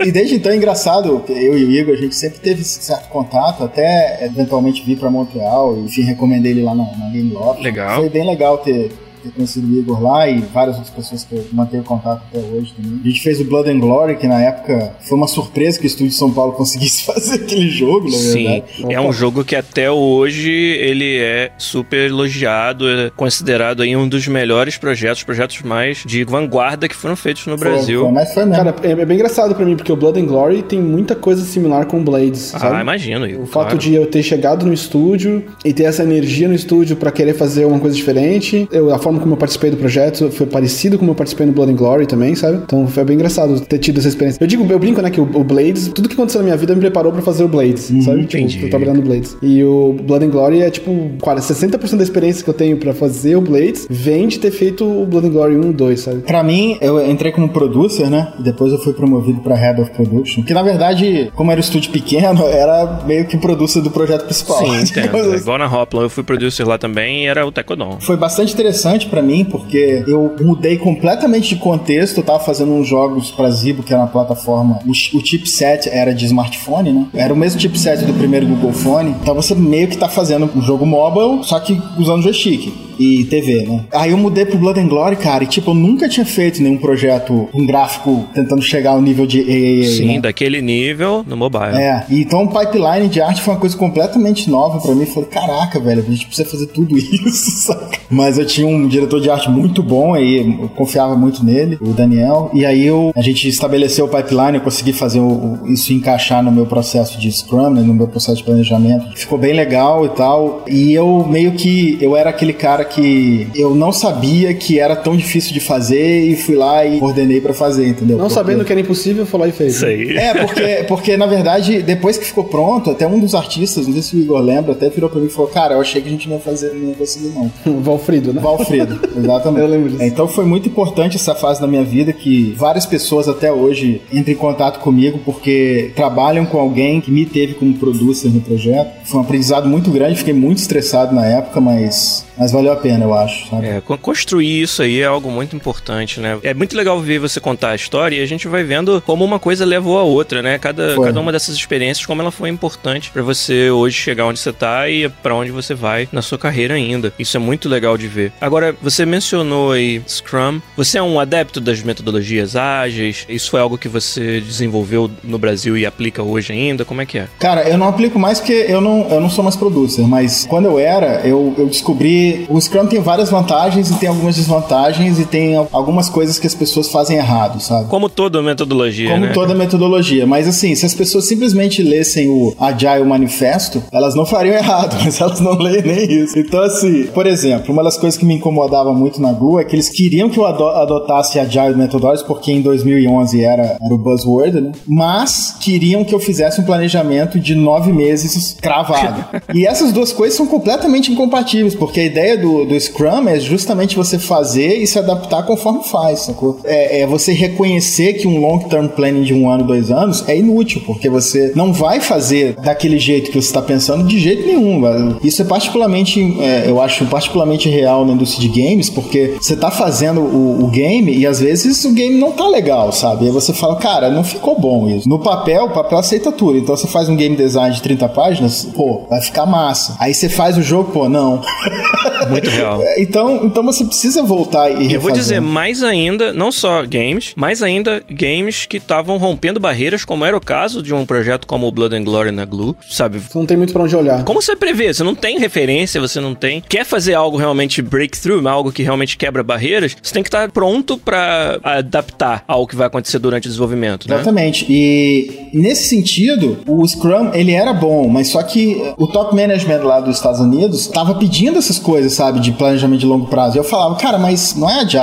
e desde então é engraçado, eu e o Igor, a gente sempre teve esse certo contato, até eventualmente vir pra Montreal, e enfim, recomendei ele lá na, na Game Loft. Legal. Foi bem legal ter, ter conhecido o Igor lá e várias outras pessoas que eu mantenho contato até hoje também. A gente fez o Blood and Glory, que na época foi uma surpresa que o Estúdio de São Paulo conseguisse fazer aquele jogo, na Sim, verdade. é um jogo que até hoje ele é super elogiado, é considerado aí um dos melhores projetos, projetos mais de vanguarda que foram feitos no Foi- Brasil. Foi, mas foi mesmo. Cara, é, é bem engraçado pra mim, porque o Blood and Glory tem muita coisa similar com o Blades, ah, sabe? imagino. Igor, O fato claro. de eu ter chegado no estúdio e ter essa energia no estúdio pra querer fazer uma coisa diferente, eu, a forma como eu participei do projeto foi parecido como eu participei no Blood and Glory também, sabe? Então foi bem engraçado ter tido essa experiência. Eu digo, eu brinco, né, que o, o Blades, tudo que aconteceu na minha vida me preparou pra fazer o Blades, sabe? Tipo, entendi. eu trabalhando no Blades. E o Blood and Glory é tipo, quase 60% da experiência que eu tenho pra fazer o Blades vem de ter feito o Blood and Glory 1 e 2, sabe? Pra mim, eu entrei como producer, né? E depois eu fui promovido pra Head of Production. Que na verdade, como era um estúdio pequeno, era meio que producer do projeto principal. Sim, entendo. Assim. igual na Hoplon, eu fui producer lá também e era o Tecodon. Foi bastante interessante pra mim, porque eu mudei completamente de contexto. Eu tava fazendo uns jogos pra Zibo, que era uma plataforma. O, o chipset era de smartphone, né? Era o mesmo chipset do primeiro Google Phone. Então você meio que tá fazendo um jogo mobile, só que usando joystick e TV, né? Aí eu mudei pro Blood and Glory, cara, e tipo, eu nunca tinha feito nenhum projeto um gráfico tentando chegar ao nível de AAA, Sim, né? daquele nível no mobile. É, então o pipeline de arte foi uma coisa completamente nova pra mim. Falei, caraca, velho, a gente precisa fazer tudo isso, saca? Mas eu tinha um diretor de arte muito bom, aí eu confiava muito nele, o Daniel. E aí eu, a gente estabeleceu o pipeline, eu consegui fazer o- isso encaixar no meu processo de Scrum, né, no meu processo de planejamento. Ficou bem legal e tal. E eu meio que, eu era aquele cara que eu não sabia que era tão difícil de fazer e fui lá e ordenei pra fazer, entendeu? Não Porque- sabendo que era impossível, foi lá e fez. Isso aí. é, porque, porque na verdade, depois que ficou pronto, até um dos artistas, não sei se o Igor lembra, até virou pra mim e falou: Cara, eu achei que a gente não ia fazer, não ia conseguir, não. O Valfrido, né? Valfredo, exatamente. Eu lembro disso. É, Então foi muito importante essa fase da minha vida que várias pessoas até hoje entram em contato comigo porque trabalham com alguém que me teve como producer no projeto. Foi um aprendizado muito grande, fiquei muito estressado na época, mas, mas valeu a pena, eu acho. Sabe? É, con- construir isso aí é algo muito importante, né? É muito legal ver você contar a história e a gente vai vendo como uma coisa levou a outra, né? Cada, Foi. cada uma dessas experiências, como ela foi importante pra você hoje chegar onde você tá e pra onde você vai na sua carreira ainda. Isso é muito legal de ver. Agora, você mencionou aí Scrum. Você é um adepto das metodologias ágeis? Isso foi algo que você desenvolveu no Brasil e aplica hoje ainda? Como é que é? Cara, eu não aplico mais porque eu não, eu não sou mais producer, mas quando eu era, eu, eu descobri. O Scrum tem várias vantagens e tem algumas desvantagens e tem al- algumas coisas que as pessoas fazem errado, sabe? Como toda metodologia, Como né? toda metodologia. Mas assim, se as pessoas simplesmente lessem o Agile Manifesto, elas não fariam errado, mas elas não leem nem isso. Então, assim, por exemplo, uma das coisas que me incomodava muito na Glue é que eles queriam que eu ado- adotasse Agile Methodology, porque em 2011 era, era o buzzword, né? Mas queriam que eu fizesse um planejamento de nove meses cravado. e essas duas coisas são completamente incompatíveis, porque a ideia do, do Scrum é justamente você fazer e se adaptar conforme faz, sacou? É, é você reconhecer que um long-term planning de um ano, dois anos é inútil, porque você não vai fazer daquele jeito que você está pensando de jeito nenhum. velho. Isso é particularmente, é, eu acho particularmente real na indústria de games, porque você tá fazendo o, o game e às vezes o game não tá legal, sabe? E você fala, cara, não ficou bom isso. No papel, o papel aceita tudo. Então você faz um game design de 30 páginas, pô, vai ficar massa. Aí você faz o jogo, pô, não. Muito real. Então, então você precisa voltar e refazer. Eu vou dizer mais ainda, não só games, mais ainda games que estavam rompendo barreiras, como era o caso de um projeto como o Blood and Glory na Glue, sabe? Você não tem muito pra onde olhar. Como você prevê? Você não tem referência, você não tem. Quer fazer algo realmente breakthrough, algo que realmente quebra barreiras, você tem que estar pronto pra adaptar ao que vai acontecer durante o desenvolvimento, né? Exatamente. E nesse sentido, o Scrum, ele era bom, mas só que o top management lá dos Estados Unidos tava pedindo essas coisas, sabe, de planejamento de longo prazo. E eu falava, cara, mas não é agile.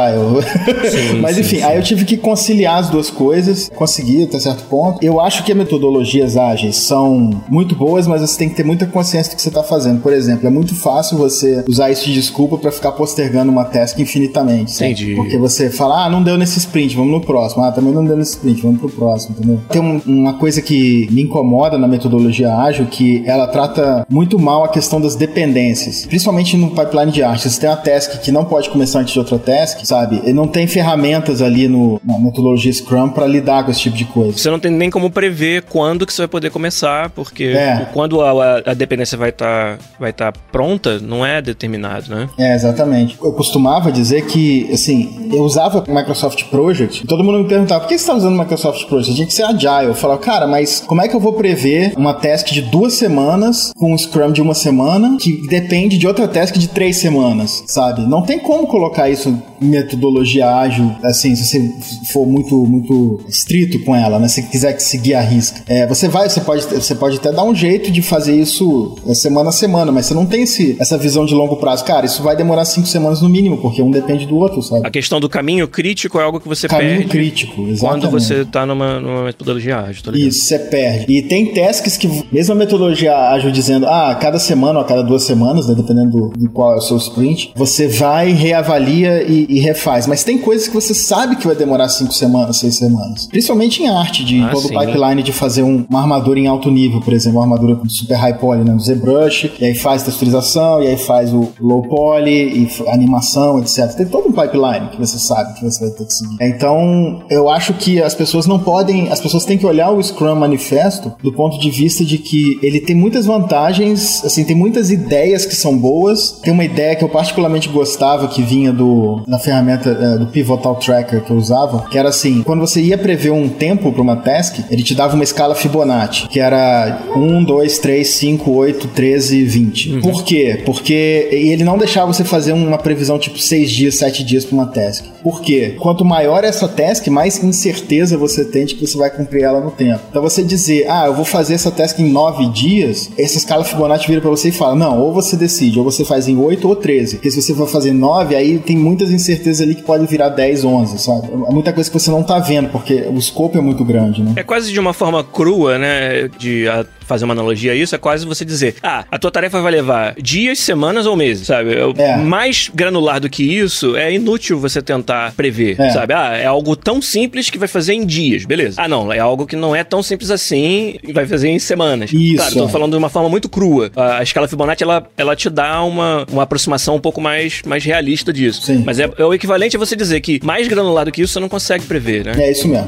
Sim, mas enfim, sim. aí eu tive que conciliar as duas coisas, consegui até certo ponto. Eu acho que as metodologias ágeis são muito boas, mas você tem que ter muita consciência do que você tá fazendo. Por exemplo, é muito fácil você usar isso de desculpa para ficar postergando uma task infinitamente. sabe? Entendi. Porque você fala, ah, não deu nesse sprint, vamos no próximo. Ah, também não deu nesse sprint, vamos pro próximo, entendeu? Tem um- uma coisa que me incomoda na metodologia ágil, que ela trata muito mal a questão das dependências. Principalmente no pipeline de arte. Você tem uma task que não pode começar antes de outra task, sabe? E não tem ferramentas ali no, na metodologia Scrum para lidar com esse tipo de coisa. Você não tem nem como prever quando que você vai poder começar, porque É. quando a, a- dependência vai estar vai tá pronta, não é determinado, né? É, exatamente. Eu costumava dizer que, assim, eu usava o Microsoft Project e todo mundo me perguntava, por que você está usando o Microsoft Project? Tinha que ser agile. Eu falava, cara, mas como é que eu vou prever uma task de duas semanas com um Scrum de uma semana que depende de outra task de três semanas, sabe? Não tem como colocar isso metodologia ágil, assim, se você for muito, muito estrito com ela, né? Se quiser seguir a risca. É, você vai, você pode, você pode até dar um jeito de fazer isso é, semana a semana, mas você não tem esse, essa visão de longo prazo. Cara, isso vai demorar cinco semanas no mínimo, porque um depende do outro, sabe? A questão do caminho crítico é algo que você Caminho perde crítico, exatamente. quando você tá numa, numa metodologia ágil, tá ligado? Isso, você perde. E tem tasks que, mesmo a metodologia ágil dizendo, ah, a cada semana ou a cada duas semanas, né, dependendo do, de qual é o seu sprint, você vai, reavalia e, e refaz. Mas tem coisas que você sabe que vai demorar cinco semanas, seis semanas. Principalmente em arte, de Ah, todo o pipeline de fazer um- uma armadura em alto nível, por exemplo, uma armadura com super high poly, né, no ZBrush, e aí faz texturização, e aí faz o low poly, e animação, etc. Tem todo um pipeline que você sabe que você vai ter que seguir. Então, eu acho que as pessoas não podem, as pessoas têm que olhar o Scrum Manifesto do ponto de vista de que ele tem muitas vantagens, assim, tem muitas ideias que são boas. Tem uma ideia que eu particularmente gostava que vinha do da ferramenta eh, do Pivotal Tracker que eu usava, que era assim, quando você ia prever um tempo para uma task, ele te dava uma escala Fibonacci, que era 1, 2, 3, 5, 8, 13, 20. Por quê? Porque ele não deixava você fazer uma previsão tipo 6 dias, 7 dias para uma task. Por quê? Quanto maior essa task, mais incerteza você tem de que você vai cumprir ela no tempo. Então você dizer, ah, eu vou fazer essa task em 9 dias, essa escala Fibonacci vira para você e fala, não, ou você decide, ou você faz em 8 ou 13. Porque se você for fazer 9, aí tem muitas incertezas ali que pode virar 10, 11, sabe? É muita coisa que você não tá vendo, porque o escopo é muito grande, né? É quase de uma forma crua, né? De a- fazer uma analogia a isso, é quase você dizer: ah, a tua tarefa vai levar dias, semanas ou meses, sabe? É. Mais granular do que isso, é inútil você tentar prever, É. sabe? Ah, é algo tão simples que vai fazer em dias, beleza. Ah, não, é algo que não é tão simples assim e vai fazer em semanas. Isso, Claro, tô falando de uma forma muito crua. A a escala Fibonacci, ela, ela te dá uma, uma aproximação um pouco mais, mais realista disso. Sim. Mas é, é o equivalente a você dizer que mais granular do que isso você não consegue prever, né? É isso mesmo.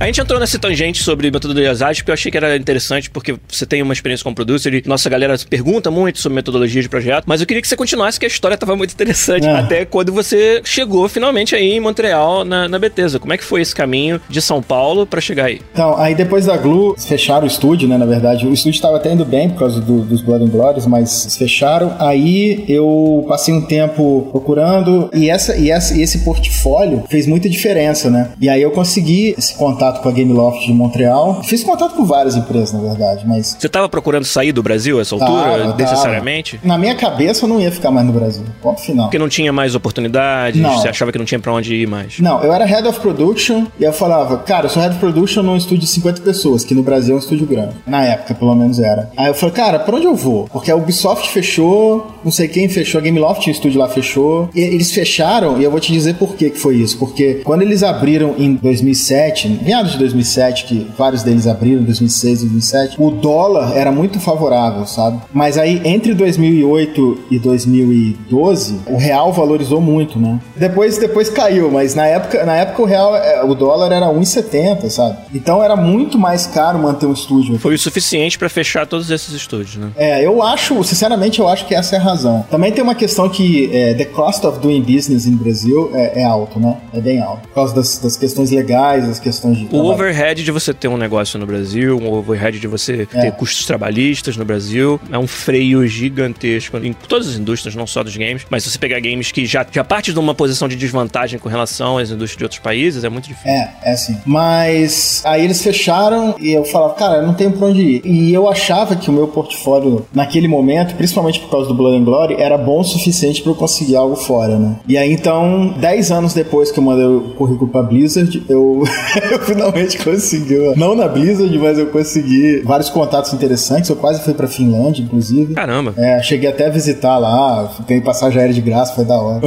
A gente entrou nessa tangente sobre metodologias ágeis porque eu achei que era interessante, porque você tem uma experiência como producer e nossa galera pergunta muito sobre metodologia de projeto, mas eu queria que você continuasse, que a história estava muito interessante, É. até quando você chegou finalmente aí em Montreal, na, na Bethesda. Como é que foi esse caminho de São Paulo para chegar aí? Então, aí depois da Glue, eles fecharam o estúdio, né? Na verdade, o estúdio estava até indo bem por causa do- dos Blood and Glories, mas fecharam. Aí eu passei um tempo procurando e, essa, e, essa, e esse portfólio fez muita diferença, né? E aí eu consegui esse contato com a Gameloft de Montreal. Fiz contato com várias empresas, na verdade, mas Você estava procurando sair do Brasil a essa altura, Tava, tava. necessariamente? Na minha cabeça eu não ia ficar mais no Brasil. Ponto final. Porque não tinha mais oportunidades, Não. você achava que não tinha pra onde ir mais. Não, eu era Head of Production e eu falava, cara, eu sou Head of Production num estúdio de 50 pessoas, que no Brasil é um estúdio grande. Na época, pelo menos era. Aí eu falei, cara, pra onde eu vou? Porque a Ubisoft fechou, não sei quem fechou, a Gameloft, o estúdio lá fechou. E eles fecharam, e eu vou te dizer por que que foi isso. Porque quando eles abriram em 2007, em meados de 2007, que vários deles abriram, 2006, 2007, o dólar era muito favorável, sabe? Mas aí, entre 2008 e 2012, o real valorizou muito, né? Depois, depois caiu, mas na época, na época o real, é, o dólar era 1,70, sabe? Então era muito mais caro manter um estúdio. Foi o suficiente para fechar todos esses estúdios, né? É, eu acho, sinceramente, eu acho que essa é a razão. Também tem uma questão que é, the cost of doing business no Brasil é, é, alto, né? É bem alto. Por causa das, das questões legais, das questões de. O trabalho. overhead de você ter um negócio no Brasil, um overhead de você é. ter custos trabalhistas no Brasil, é um freio gigantesco em todas as indústrias, não só dos games. Mas se você pegar games que já, já parte de uma posição de desvantagem com relação às indústrias de outros países, é muito difícil. É, é assim. Mas aí eles fecharam e eu falava, cara, eu não tenho pra onde ir. E eu achava que o meu portfólio, naquele momento, principalmente por causa do Blood and Glory, era bom o suficiente para eu conseguir algo fora, né? E aí então, 10 anos depois que eu mandei o currículo pra Blizzard, eu, eu finalmente consegui. Não na Blizzard, mas eu consegui vários contatos interessantes. Eu quase fui pra Finlândia, inclusive. Caramba. É, cheguei até a visitar lá, tem passagem aérea de graça, foi da hora.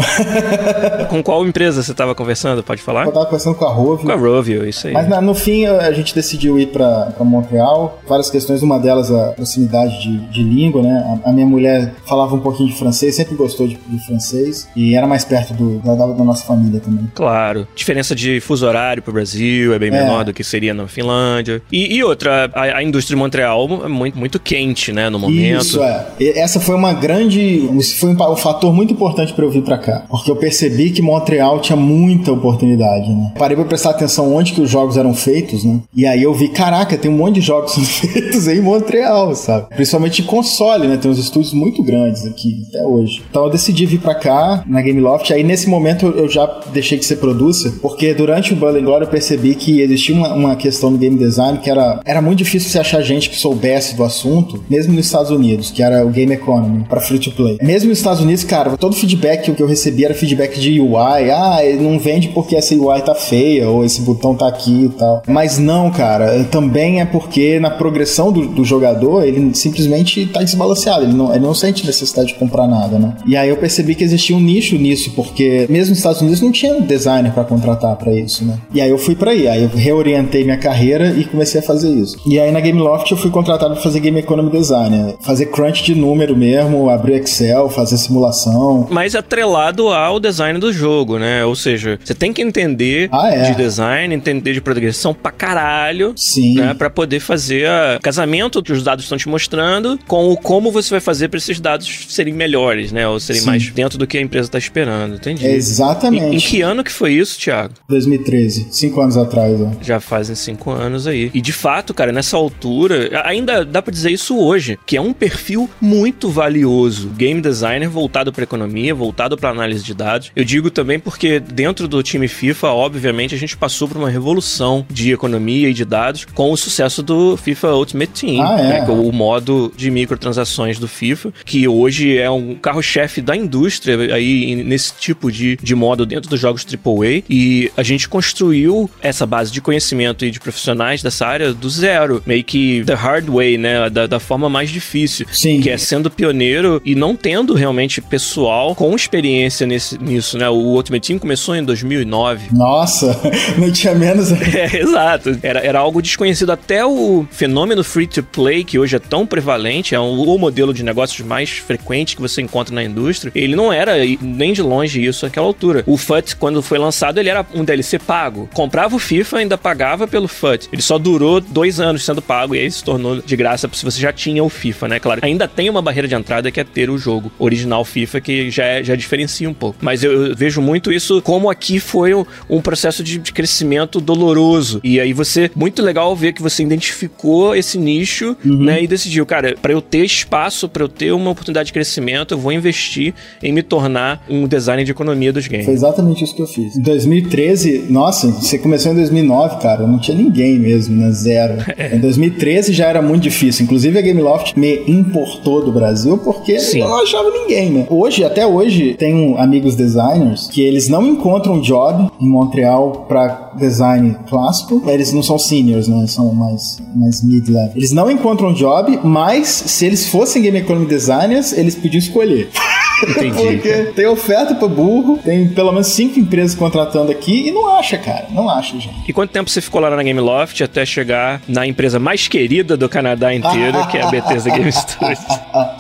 com qual empresa você tava conversando? Pode falar? Eu tava conversando com a Rovio. Com a Rovio, isso aí. Mas na, no fim a gente decidiu ir pra, pra Montreal. Várias questões, uma delas a proximidade de, de língua, né? A, a, minha mulher falava um pouquinho de francês, sempre gostou de, de francês. E era mais perto do, da, da, nossa família também. Claro. Diferença de fuso horário pro Brasil é bem é. Menor do que seria na Finlândia. E, e outra, a, a, indústria de Montreal é muito, muito quente, né? No momento. Isso, é. Essa foi uma grande. Isso foi um, um fator muito importante para eu vir para cá. Porque eu percebi que Montreal tinha muita oportunidade, né? Parei pra prestar atenção onde que os jogos eram feitos, né? E aí eu vi, caraca, tem um monte de jogos feitos em Montreal, sabe? Principalmente console, né? Tem uns estúdios muito grandes aqui, até hoje. Então eu decidi vir pra cá, na Gameloft. Aí nesse momento eu já deixei de ser producer, porque durante o Blood Glory eu percebi que existia uma, uma questão no game design que era, era muito difícil você achar gente que soubesse do assunto, mesmo nos Estados Unidos, que era o Game Economy, para free to play. Mesmo nos Estados Unidos, cara, todo feedback que eu recebia era feedback de UI. Ah, não vende porque essa UI tá feia, ou esse botão tá aqui e tal. Mas não, cara, também é porque na progressão do, do jogador, ele simplesmente tá desbalanceado, ele não, ele não sente necessidade de comprar nada, né? E aí eu percebi que existia um nicho nisso, porque mesmo nos Estados Unidos não tinha designer para contratar para isso, né? E aí eu fui para aí, aí eu reorientei minha carreira e comecei a fazer isso. E aí na Gameloft eu fui contratado para fazer Game Economy Design, né? fazer crunch de número mesmo, abrir Excel, fazer simulação. Mas atrelado ao design do jogo, né? Ou seja, você tem que entender ah, é. de design, entender de progressão pra caralho, Sim. né? Pra poder fazer o casamento que os dados estão te mostrando com o como você vai fazer para esses dados serem melhores, né? Ou serem Sim. mais dentro do que a empresa tá esperando, entendi. Exatamente. Em, em, que ano que foi isso, Thiago? 2013, cinco anos atrás. Já fazem cinco anos aí. E de fato, cara, nessa altura, ainda dá pra dizer isso hoje, que é um perfil muito valioso. Game designer voltado para economia, voltado para análise de dados. Eu digo também porque dentro do time FIFA, obviamente, a gente passou por uma revolução de economia e de dados com o sucesso do FIFA Ultimate Team, ah, é. né, é o modo de microtransações do FIFA, que hoje é um carro-chefe da indústria aí nesse tipo de, de modo dentro dos jogos AAA. E a gente construiu essa base de conhecimento e de profissionais dessa área do zero, meio que the hard way, né, da, da forma mais difícil, Sim. que é sendo pioneiro e não tendo realmente pessoal com experiência nesse, nisso, né? O Ultimate Team começou em 2009. Nossa, não tinha menos. é, exato. Era, era algo desconhecido. Até o fenômeno free to play, que hoje é tão prevalente, é um, o modelo de negócios mais frequente que você encontra na indústria, ele não era nem de longe isso naquela altura. O FUT, quando foi lançado, ele era um DLC pago. Comprava o FIFA, ainda pagava pelo FUT. Ele só durou dois anos sendo pago e aí se tornou de graça se você já tinha o FIFA, né? Claro, ainda tem uma barreira de entrada que é ter o jogo original FIFA, que já, é, já diferencia um pouco. Mas eu, eu vejo muito isso como aqui foi um, um processo de, de, crescimento doloroso. E aí você, muito legal ver que você identificou esse nicho, uhum. né? E decidiu, cara, para eu ter espaço, para eu ter uma oportunidade de crescimento, eu vou investir em me tornar um designer de economia dos games. Foi exatamente isso que eu fiz. Em 2013, nossa, você começou em 2009, cara, não tinha ninguém mesmo, né? Zero. É. Em 2013 já era muito difícil. Inclusive a Gameloft me importou do Brasil porque Sim. eu não achava ninguém, né? Hoje, até hoje, tenho amigos designers que eles não encontram job em Montreal para design clássico. Eles não são seniors, né? São mais, mais mid-level. Eles não encontram job, mas se eles fossem game economy designers, eles podiam escolher. Entendi. Porque tem oferta pra burro, tem pelo menos cinco empresas contratando aqui e não acha, cara. Não acha, gente. E quanto tempo você ficou lá na Game Loft até chegar na empresa mais querida do Canadá inteiro, que é a Bethesda Game Studios?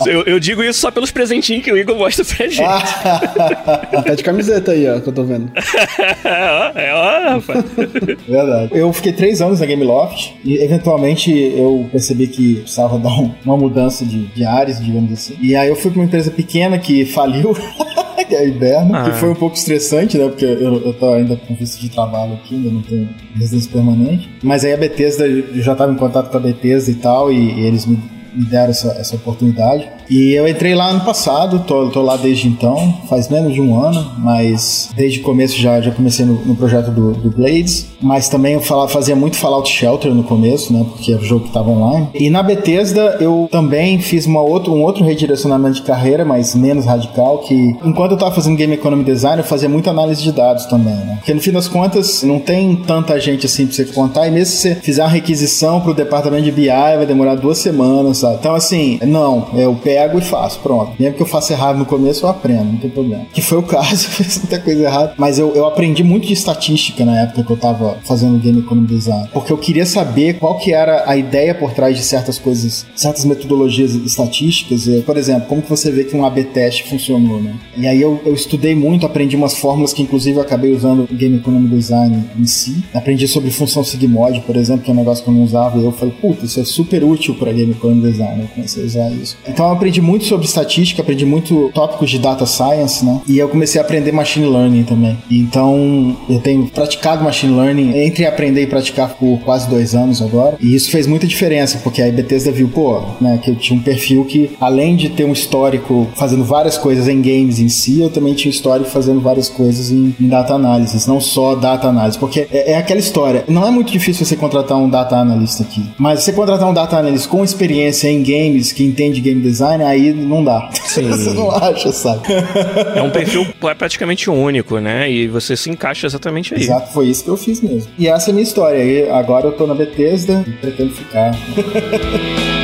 Eu, eu digo isso só pelos presentinhos que o Igor mostra pra gente. Tá de camiseta aí, ó, que eu tô vendo. ó, é, ó, rapaz. Verdade. Eu fiquei três anos na Game Loft e eventualmente eu percebi que precisava dar um- uma mudança de, de áreas, digamos assim. E aí eu fui pra uma empresa pequena que faliu. Que é a Iberno, Ah. que foi um pouco estressante, né? Porque eu, eu tô ainda com visto de trabalho aqui, ainda não tenho residência permanente. Mas aí a Bethesda, eu já tava em contato com a Bethesda e tal, e, e eles me, me deram essa, essa oportunidade. E eu entrei lá ano passado, tô, tô lá desde então, faz menos de um ano, mas desde o começo já, já comecei no, no projeto do, do Blades. Mas também eu falava, fazia muito Fallout Shelter no começo, né? Porque era o jogo que tava online. E na Bethesda eu também fiz uma outra, um outro redirecionamento de carreira, mas menos radical, que enquanto eu tava fazendo Game Economy Design, eu fazia muita análise de dados também, né? Porque no fim das contas, não tem tanta gente assim pra você contar, e mesmo se você fizer uma requisição pro departamento de BI, vai demorar duas semanas, sabe? Então, assim, não, eu pego e faço, pronto. Mesmo que eu faça errado no começo, eu aprendo, não tem problema. Que foi o caso, fiz muita coisa errada. Mas eu, eu aprendi muito de estatística na época que eu tava fazendo Game Economy Design. Porque eu queria saber qual que era a ideia por trás de certas coisas, certas metodologias estatísticas. E, Por exemplo, como que você vê que um AB teste funcionou, né? E aí eu, eu estudei muito, aprendi umas fórmulas que inclusive eu acabei usando no Game Economy Design em si. Aprendi sobre função sigmoide, por exemplo, que é um negócio que eu não usava. E eu falei, puta, isso é super útil para Game Economy Design. Eu comecei a usar isso. Então aprendi muito sobre estatística, aprendi muito tópicos de data science, né? E eu comecei a aprender machine learning também. Então eu tenho praticado machine learning entre aprender e praticar por quase dois anos agora. E isso fez muita diferença, porque a Bethesda viu, pô, né, que eu tinha um perfil que, além de ter um histórico fazendo várias coisas em games em si, eu também tinha um histórico fazendo várias coisas em, em data analysis, não só data analysis. Porque é, é aquela história, não é muito difícil você contratar um data analyst aqui. Mas você contratar um data analyst com experiência em games, que entende game design, aí não dá. Sim. você não acha, sabe? É um perfil praticamente único, né? E você se encaixa exatamente aí. Exato, foi isso que eu fiz mesmo. E essa é a minha história. E agora eu tô na Bethesda e pretendo ficar.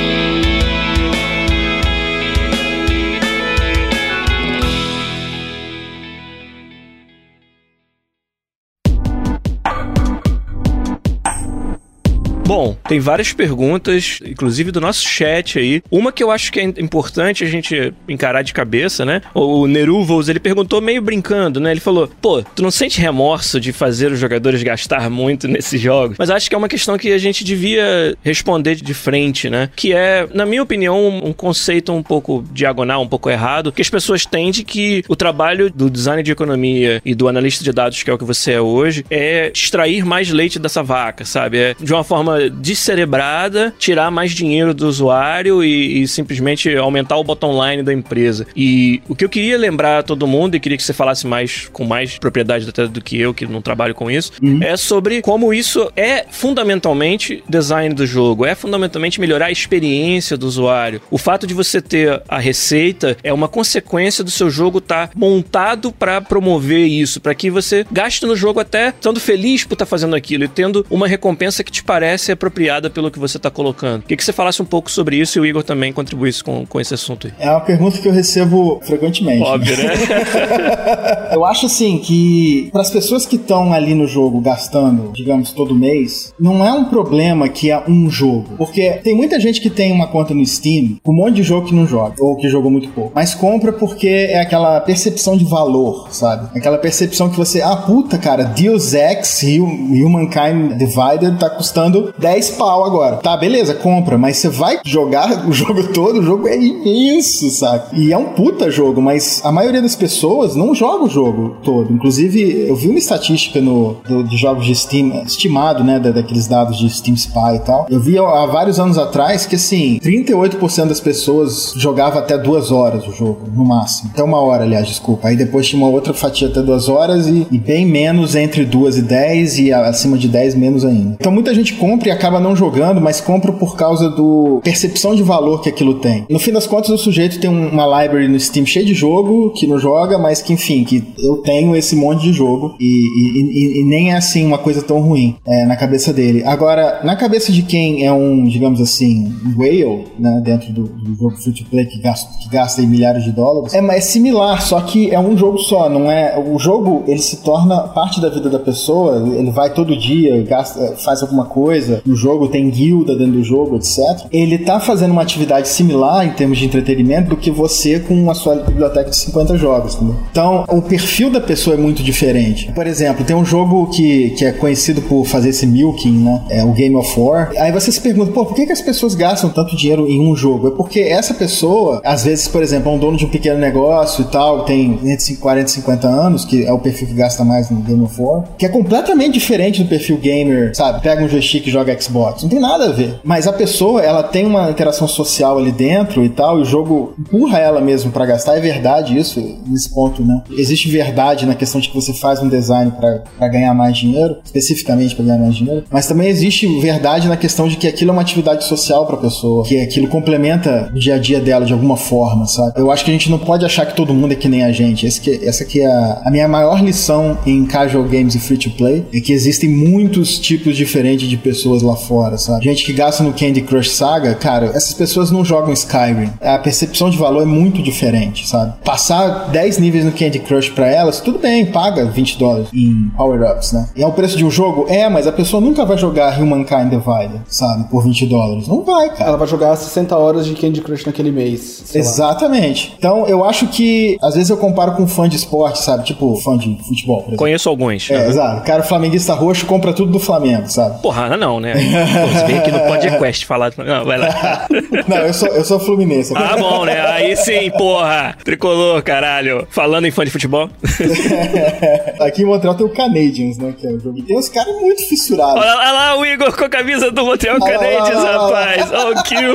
Bom, tem várias perguntas, inclusive do nosso chat aí. Uma que eu acho que é importante a gente encarar de cabeça, né? O Neruvos, ele perguntou meio brincando, né? Ele falou: pô, tu não sente remorso de fazer os jogadores gastar muito nesses jogos? Mas acho que é uma questão que a gente devia responder de frente, né? Que é, na minha opinião, um conceito um pouco diagonal, um pouco errado, que as pessoas têm de que o trabalho do design de economia e do analista de dados, que é o que você é hoje, é extrair mais leite dessa vaca, sabe? É de uma forma descerebrada, tirar mais dinheiro do usuário e, e simplesmente aumentar o bottom line da empresa. E o que eu queria lembrar a todo mundo, e queria que você falasse mais com mais propriedade até do que eu, que não trabalho com isso, é sobre como isso é fundamentalmente design do jogo, é fundamentalmente melhorar a experiência do usuário. O fato de você ter a receita é uma consequência do seu jogo estar montado para promover isso, para que você gaste no jogo até estando feliz por estar fazendo aquilo e tendo uma recompensa que te parece apropriada pelo que você está colocando. Queria que você falasse um pouco sobre isso e o Igor também contribuísse com, com esse assunto aí. É uma pergunta que eu recebo frequentemente. Óbvio, né? Eu acho assim que para as pessoas que estão ali no jogo gastando, digamos, todo mês, não é um problema que é um jogo. Porque tem muita gente que tem uma conta no Steam com um monte de jogo que não joga, ou que jogou muito pouco. Mas compra porque é aquela percepção de valor, sabe? Aquela percepção que você, ah, puta, cara, Deus Ex Hu- Humankind Divided tá custando 10 pau agora. Tá, beleza, compra, mas você vai jogar o jogo todo, o jogo é imenso, sabe? E é um puta jogo, mas a maioria das pessoas não joga o jogo todo. Inclusive, eu vi uma estatística no, do- de jogos de Steam, estimado, né, da- daqueles dados de Steam Spy e tal. Eu vi há vários anos atrás que, assim, 38% das pessoas jogava até duas horas o jogo, no máximo. Até uma hora, aliás, desculpa. Aí depois tinha uma outra fatia até duas horas e, e bem menos entre duas e dez e acima de 10 menos ainda. Então muita gente compra e acaba não jogando, mas compra por causa do percepção de valor que aquilo tem. No fim das contas, o sujeito tem uma library no Steam cheia de jogo que não joga, mas que enfim, que eu tenho esse monte de jogo e, e, e, e nem é assim uma coisa tão ruim é, na cabeça dele. Agora, na cabeça de quem é um, digamos assim, whale, né, dentro do, do jogo free to play que gasta, que gasta milhares de dólares, é, é similar, só que é um jogo só, não é? O jogo ele se torna parte da vida da pessoa, ele vai todo dia, gasta, faz alguma coisa, no jogo tem guilda dentro do jogo, etc. Ele tá fazendo uma atividade similar em termos de entretenimento do que você com a sua biblioteca de 50 jogos, entendeu? Então, o perfil da pessoa é muito diferente. Por exemplo, tem um jogo que, que é conhecido por fazer esse milking, né? É o Game of War. Aí você se pergunta, pô, por que, que as pessoas gastam tanto dinheiro em um jogo? É porque essa pessoa, às vezes, por exemplo, é um dono de um pequeno negócio e tal, tem entre 40 e 50 anos, que é o perfil que gasta mais no Game of War, que é completamente diferente do perfil gamer, sabe? Pega um joystick e joga Xbox. Não tem nada a ver. Mas a pessoa, ela tem uma interação social ali dentro e tal, e o jogo empurra ela mesmo para gastar. É verdade isso, nesse ponto, né? Existe verdade na questão de que você faz um design para ganhar mais dinheiro, especificamente para ganhar mais dinheiro, mas também existe verdade na questão de que aquilo é uma atividade social para pessoa, que aquilo complementa o dia a dia dela de alguma forma, sabe? Eu acho que a gente não pode achar que todo mundo é que nem a gente. Que, essa aqui é a, a minha maior lição em casual games e free to play, é que existem muitos tipos diferentes de pessoas lá fora, sabe? Gente que gasta no Candy Crush Saga, cara, essas pessoas não jogam Skyrim. A percepção de valor é muito diferente, sabe? Passar 10 níveis no Candy Crush para elas, tudo bem, paga 20 dólares em power-ups, né? E é o preço de um jogo? É, mas a pessoa nunca vai jogar Humankind Divided, sabe? Por 20 dólares. Não vai, cara. Ela vai jogar 60 horas de Candy Crush naquele mês. Exatamente. Lá. Então, eu acho que, às vezes eu comparo com fã de esporte, sabe? Tipo, fã de futebol, por exemplo. Conheço alguns. É, uhum. exato. O cara flamenguista roxo compra tudo do Flamengo, sabe? Porra, não, né? Pô, você veio aqui no podcast falar... Não, vai lá. não, eu sou, eu sou fluminense. Ah, bom, né? Aí sim, porra. Tricolor, caralho. Falando em fã de futebol. Aqui em Montreal tem o Canadiens, né? Que é jogo. Tem uns caras muito fissurados. Olha, olha, lá o Igor com a camisa do Montreal Canadiens, rapaz. Olha o kill.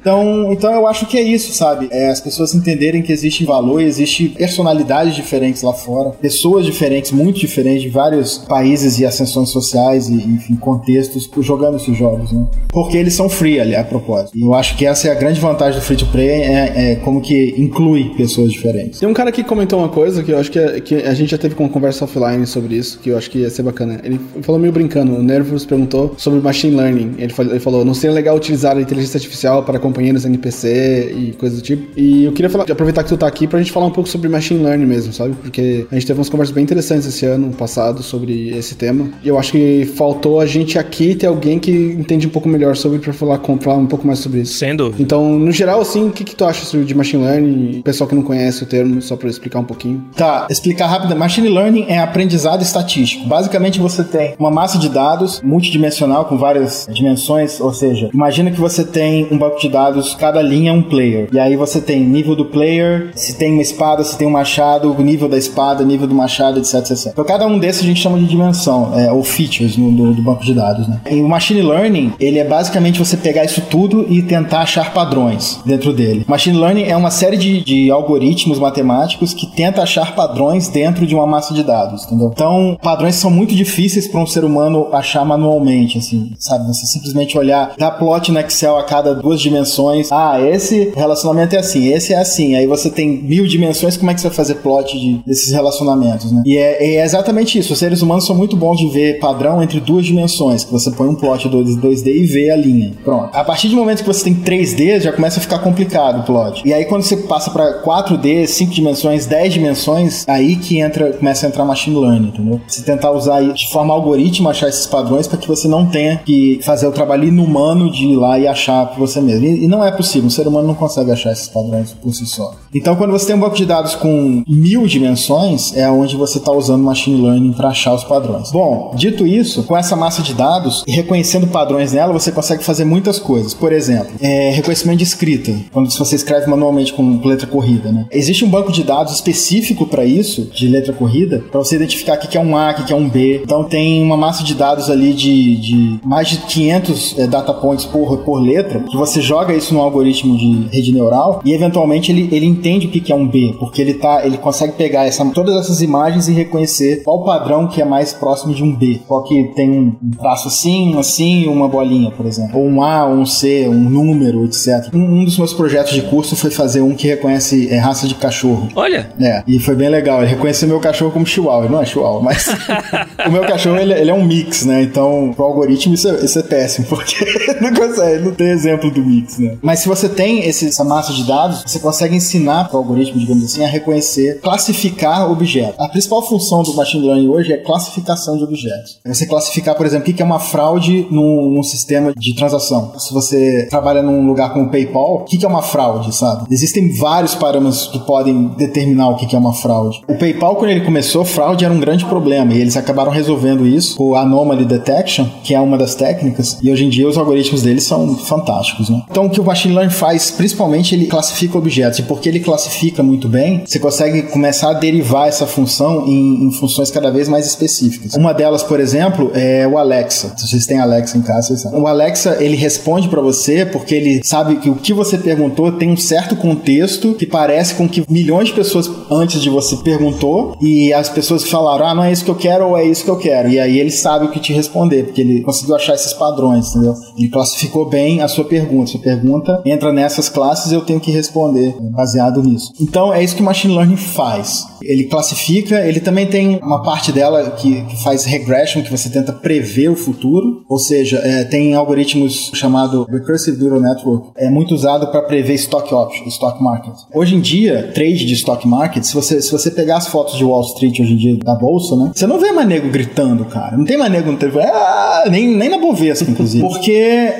Então, então eu acho que é isso, sabe? É as pessoas entenderem que existe valor, existe personalidades diferentes lá fora, pessoas diferentes, muito diferentes, de vários países e ascensões sociais e, enfim, contextos jogando esses jogos, né? Porque eles são free, ali, a propósito. E eu acho que essa é a grande vantagem do free to play, é, é como que inclui pessoas diferentes. Tem um cara que comentou uma coisa que eu acho que, é, que a gente já teve uma conversa offline sobre isso, que eu acho que ia ser bacana. Ele falou meio brincando, o Nervous perguntou sobre machine learning. Ele falou, ele falou não seria legal utilizar a inteligência artificial para companheiros NPC e coisas do tipo. E eu queria falar, aproveitar que tu tá aqui pra gente falar um pouco sobre machine learning mesmo, sabe? Porque a gente teve umas conversas bem interessantes esse ano passado sobre esse tema. E eu acho que faltou a gente aqui ter alguém que entende um pouco melhor sobre pra falar, falar um pouco mais sobre isso. Sendo. Então, no geral, assim, o que, que tu acha de machine learning? Pessoal que não conhece o termo, só pra explicar um pouquinho. Tá, explicar rápido. Machine learning é aprendizado estatístico. Basicamente, você tem uma massa de dados multidimensional com várias dimensões, ou seja, imagina que você tem um banco de dados cada linha é um player. E aí você tem nível do player, se tem uma espada, se tem um machado, nível da espada, nível do machado, etc, etc. Então cada um desses a gente chama de dimensão, é, ou features no, do, do, banco de dados, né? E o machine learning, ele é basicamente você pegar isso tudo e tentar achar padrões dentro dele. Machine learning é uma série de, de algoritmos matemáticos que tenta achar padrões dentro de uma massa de dados, entendeu? Então, padrões são muito difíceis para um ser humano achar manualmente, assim, sabe? Você simplesmente olhar, dar plot no Excel a cada duas dimensões, ah, esse relacionamento é assim, esse é assim. Aí você tem mil dimensões, como é que você vai fazer plot de, desses relacionamentos, né? E é, é, exatamente isso. Os seres humanos são muito bons de ver padrão entre duas dimensões, que você põe um plot 2D e vê a linha. Pronto. A partir do momento que você tem 3D, já começa a ficar complicado o plot. E aí quando você passa para 4D, 5 dimensões, 10 dimensões, aí que entra, começa a entrar machine learning, entendeu? Você tentar usar de forma algoritmo achar esses padrões para que você não tenha que fazer o trabalho inumano de ir lá e achar por você mesmo. E, e não é possível, o ser humano não consegue achar esses padrões por si só. Então, quando você tem um banco de dados com mil dimensões, é onde você está usando machine learning para achar os padrões. Bom, dito isso, com essa massa de dados e reconhecendo padrões nela, você consegue fazer muitas coisas. Por exemplo, é, reconhecimento de escrita, quando você escreve manualmente com letra corrida. Né? Existe um banco de dados específico para isso, de letra corrida, para você identificar o que é um A, o que é um B. Então, tem uma massa de dados ali de, de mais de 500 é, data points por, por letra, que você joga joga isso no algoritmo de rede neural e eventualmente ele, ele entende o que, é um B, porque ele tá, ele consegue pegar essa, todas essas imagens e reconhecer qual padrão que é mais próximo de um B, qual que tem um traço assim, assim e uma bolinha, por exemplo, ou um A, ou um C, um número, etc. Um, um dos meus projetos de curso foi fazer um que reconhece é, raça de cachorro. Olha. É, e foi bem legal. Ele reconheceu meu cachorro como chihuahua. Não é chihuahua, mas o meu cachorro ele, ele, é um mix, né? Então, pro algoritmo isso é, isso é péssimo, porque não consegue, não tem exemplo do mix, né? Mas se você tem esse, essa massa de dados, você consegue ensinar pro algoritmo, digamos assim, a reconhecer, classificar objetos. A principal função do machine learning hoje é classificação de objetos. Você classificar, por exemplo, o que é uma fraude num, num sistema de transação. Se você trabalha num lugar como o PayPal, o que é uma fraude, sabe? Existem vários parâmetros que podem determinar o que é uma fraude. O PayPal, quando ele começou, fraude era um grande problema e eles acabaram resolvendo isso com Anomaly Detection, que é uma das técnicas, e hoje em dia os algoritmos deles são fantásticos, né? Então o que o Machine Learning faz, principalmente, ele classifica objetos, e porque ele classifica muito bem, você consegue começar a derivar essa função em, em funções cada vez mais específicas. Uma delas, por exemplo, é o Alexa. Se vocês têm Alexa em casa, vocês sabem. O Alexa, ele responde para você porque ele sabe que o que você perguntou tem um certo contexto que parece com que milhões de pessoas antes de você perguntou e as pessoas falaram, ah, não é isso que eu quero ou é isso que eu quero. E aí ele sabe o que te responder, porque ele conseguiu achar esses padrões, entendeu? Ele classificou bem a sua pergunta. Sua pergunta entra nessas classes e eu tenho que responder baseado nisso. Então é isso que o Machine Learning faz. Ele classifica, ele também tem uma parte dela que, que faz regression, que você tenta prever o futuro, ou seja, é, tem algoritmos chamado Recursive Neural Network, é muito usado para prever stock option, stock market. Hoje em dia, trade de stock market, se você, se você pegar as fotos de Wall Street hoje em dia da bolsa, né, você não vê mais nego gritando, cara. Não tem mais nego no telefone, ah, nem, nem na Bovespa, inclusive. Porque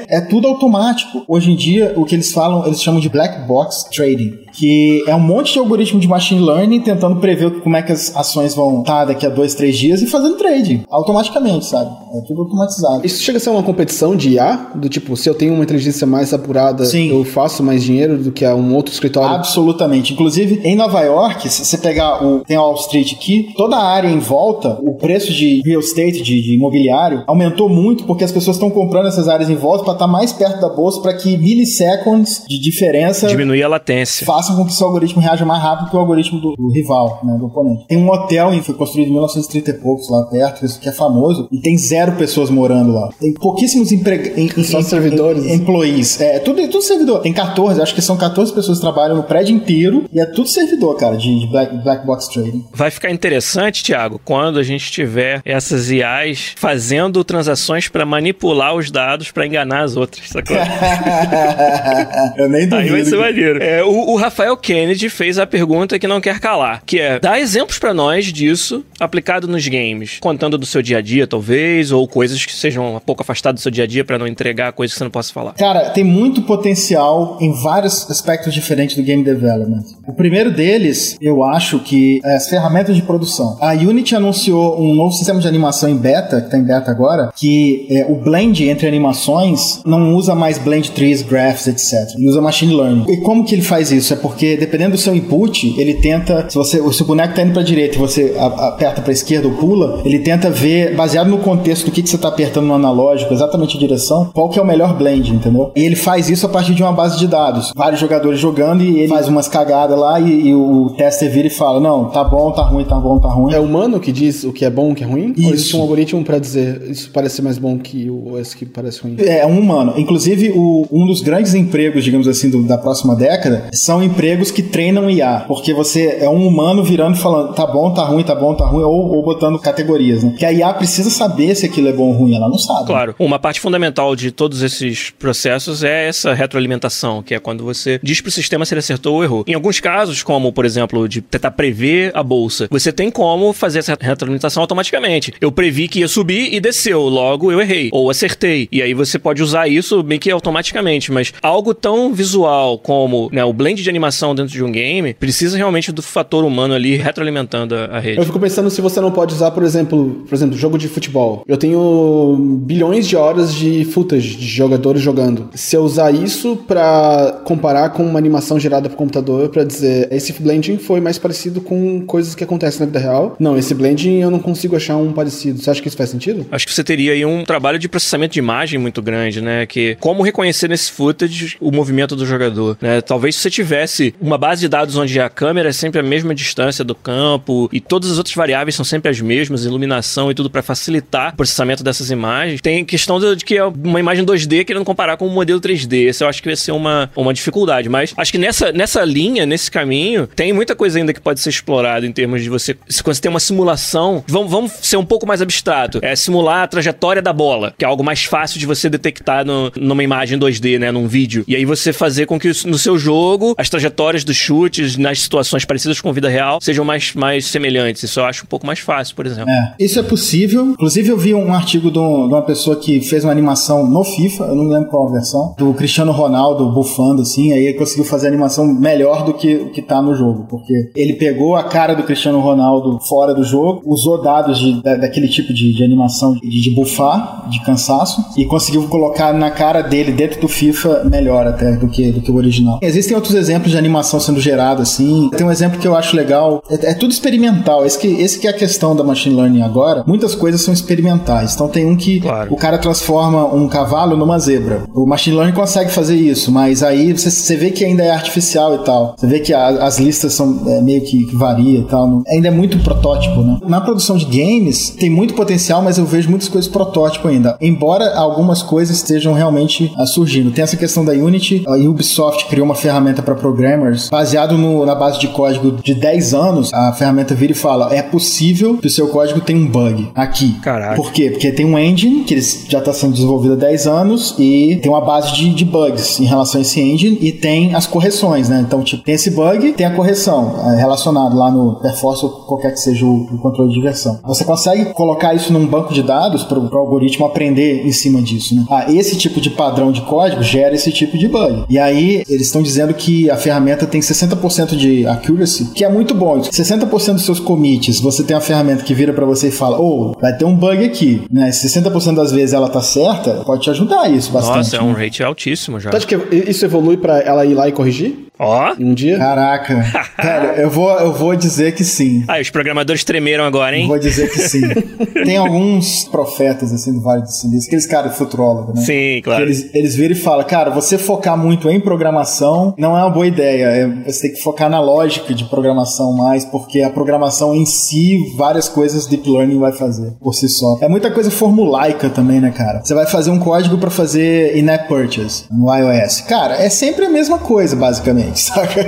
é tudo automático. Hoje em dia, o que eles falam, eles chamam de black box trading que é um monte de algoritmo de machine learning tentando prever como é que as ações vão estar daqui a dois, três dias e fazendo trade automaticamente, sabe? É tudo automatizado. Isso chega a ser uma competição de IA? Do tipo, se eu tenho uma inteligência mais apurada, Sim. eu faço mais dinheiro do que um outro escritório? Absolutamente. Inclusive, em Nova York, se você pegar o. Tem a Wall Street aqui, toda a área em volta, o preço de real estate, de, de imobiliário, aumentou muito porque as pessoas estão comprando essas áreas em volta para estar mais perto da bolsa para que milliseconds de diferença. Diminuir a latência façam com que seu algoritmo reaja mais rápido que o algoritmo do, do rival, né, do oponente. Tem um hotel que foi construído em 1930 e poucos lá perto, que é famoso, e tem zero pessoas morando lá. Tem pouquíssimos empregados. Só servidores. Em, employees. É, tudo, tudo servidor. Tem 14, acho que são 14 pessoas que trabalham no prédio inteiro e é tudo servidor, cara, de, de black, black box trading. Vai ficar interessante, Thiago, quando a gente tiver essas IAs fazendo transações para manipular os dados para enganar as outras, sacou? Eu nem duvido. Aí vai ser maneiro. É, o, o, Rafael Kennedy fez a pergunta que não quer calar, que é, dá exemplos para nós disso aplicado nos games, contando do seu dia a dia, talvez, ou coisas que sejam um pouco afastadas do seu dia a dia para não entregar coisas que você não possa falar. Cara, tem muito potencial em vários aspectos diferentes do game development. O primeiro deles, eu acho que é as ferramentas de produção. A Unity anunciou um novo sistema de animação em beta, que tá em beta agora, que é, o blend entre animações não usa mais blend trees, graphs, etc. Ele usa machine learning. E como que ele faz isso? É porque dependendo do seu input, ele tenta, se você, se o boneco tá indo para direita e você aperta para esquerda ou pula, ele tenta ver baseado no contexto do que, que você tá apertando no analógico, exatamente a direção, qual que é o melhor blend, entendeu? E ele faz isso a partir de uma base de dados. Vários jogadores jogando e ele faz umas cagadas lá e, e o tester vira e fala: "Não, tá bom, tá ruim, tá bom, tá ruim". É o humano que diz o que é bom, o que é ruim? Isso. Ou existe um algoritmo para dizer isso parece mais bom que o esse que parece ruim? É, um humano. Inclusive, o, um dos grandes empregos, digamos assim, do, da próxima década, são empregos que treinam IA. Porque você é um humano virando e falando, tá bom, tá ruim, tá bom, tá ruim, ou, ou botando categorias, né? Que a IA precisa saber se aquilo é bom ou ruim, ela não sabe. Claro. Uma parte fundamental de todos esses processos é essa retroalimentação, que é quando você diz pro sistema se ele acertou ou errou. Em alguns casos, como, por exemplo, de tentar prever a bolsa, você tem como fazer essa retroalimentação automaticamente. Eu previ que ia subir e desceu, logo eu errei. Ou acertei. E aí você pode usar isso meio que automaticamente, mas algo tão visual como né, o blend de animação dentro de um game, precisa realmente do fator humano ali retroalimentando a, a rede. Eu fico pensando se você não pode usar, por exemplo, por exemplo, jogo de futebol. Eu tenho bilhões de horas de footage de jogadores jogando. Se eu usar isso para comparar com uma animação gerada por computador para dizer esse blending foi mais parecido com coisas que acontecem na vida real. Não, esse blending eu não consigo achar um parecido. Você acha que isso faz sentido? Acho que você teria aí um trabalho de processamento de imagem muito grande, né? Que como reconhecer nesse footage o movimento do jogador, né? Talvez se você tivesse uma base de dados onde a câmera é sempre a mesma distância do campo e todas as outras variáveis são sempre as mesmas, iluminação e tudo para facilitar o processamento dessas imagens. Tem questão de que é uma imagem 2D querendo comparar com um modelo 3D. Esse eu acho que vai ser uma, uma dificuldade, mas acho que nessa, nessa linha, nesse caminho, tem muita coisa ainda que pode ser explorada em termos de você se você tem uma simulação, vamos, vamos ser um pouco mais abstrato, é simular a trajetória da bola, que é algo mais fácil de você detectar no, numa imagem 2D, né, num vídeo. E aí você fazer com que no seu jogo as trajetórias dos chutes nas situações parecidas com vida real sejam mais, mais semelhantes. Isso eu acho um pouco mais fácil, por exemplo. É, isso é possível. Inclusive eu vi um artigo de uma pessoa que fez uma animação no FIFA, eu não lembro qual versão, do Cristiano Ronaldo bufando assim, aí ele conseguiu fazer a animação melhor do que o que tá no jogo, porque ele pegou a cara do Cristiano Ronaldo fora do jogo, usou dados de, da, daquele tipo de, de animação de, de bufar, de cansaço, e conseguiu colocar na cara dele dentro do FIFA melhor até do que, do que o original. Existem outros exemplos de animação sendo gerada assim. Tem um exemplo que eu acho legal. É, é tudo experimental. Esse que, esse que é a questão da machine learning agora. Muitas coisas são experimentais. Então tem um que claro. o cara transforma um cavalo numa zebra. O machine learning consegue fazer isso, mas aí você, você vê que ainda é artificial e tal. Você vê que a, as listas são é, meio que, que varia e tal. Ainda é muito protótipo, né? Na produção de games tem muito potencial, mas eu vejo muitas coisas protótipo ainda. Embora algumas coisas estejam realmente uh, surgindo. Tem essa questão da Unity. A Ubisoft criou uma ferramenta para programmers baseado no, na base de código de 10 anos. A ferramenta vira e fala: é possível que o seu código tenha um bug aqui. Caraca. Por quê? Porque tem um engine que já está sendo desenvolvido há 10 anos e tem uma base de, de, bugs em relação a esse engine e tem as correções, né? Então, tipo, tem esse bug, tem a correção é, relacionado lá no Perforce ou qualquer que seja o, o, controle de versão. Você consegue colocar isso num banco de dados para o algoritmo aprender em cima disso, né? Ah, esse tipo de padrão de código gera esse tipo de bug. E aí, eles estão dizendo que a ferramenta tem 60% de accuracy, que é muito bom. 60% dos seus commits, você tem a ferramenta que vira para você e fala, ou oh, vai ter um bug aqui, né? 60% das vezes ela tá certa, pode te ajudar isso bastante. Nossa, é um né? rate altíssimo já. Você acha que isso evolui para ela ir lá e corrigir? Ó. Um dia? Caraca. Cara, eu vou, eu vou dizer que sim. Ah, os programadores tremeram agora, hein? Vou dizer que sim. Tem alguns profetas, assim, do Vale do Silício, aqueles caras futurólogos, né? Sim, claro. Que eles, eles viram e falam, cara, você focar muito em programação não é uma boa ideia. É, você tem que focar na lógica de programação mais, porque a programação em si, várias coisas Deep Learning vai fazer por si só. É muita coisa formulaica também, né, cara? Você vai fazer um código para fazer in-app purchase no iOS. Cara, é sempre a mesma coisa, basicamente, saca?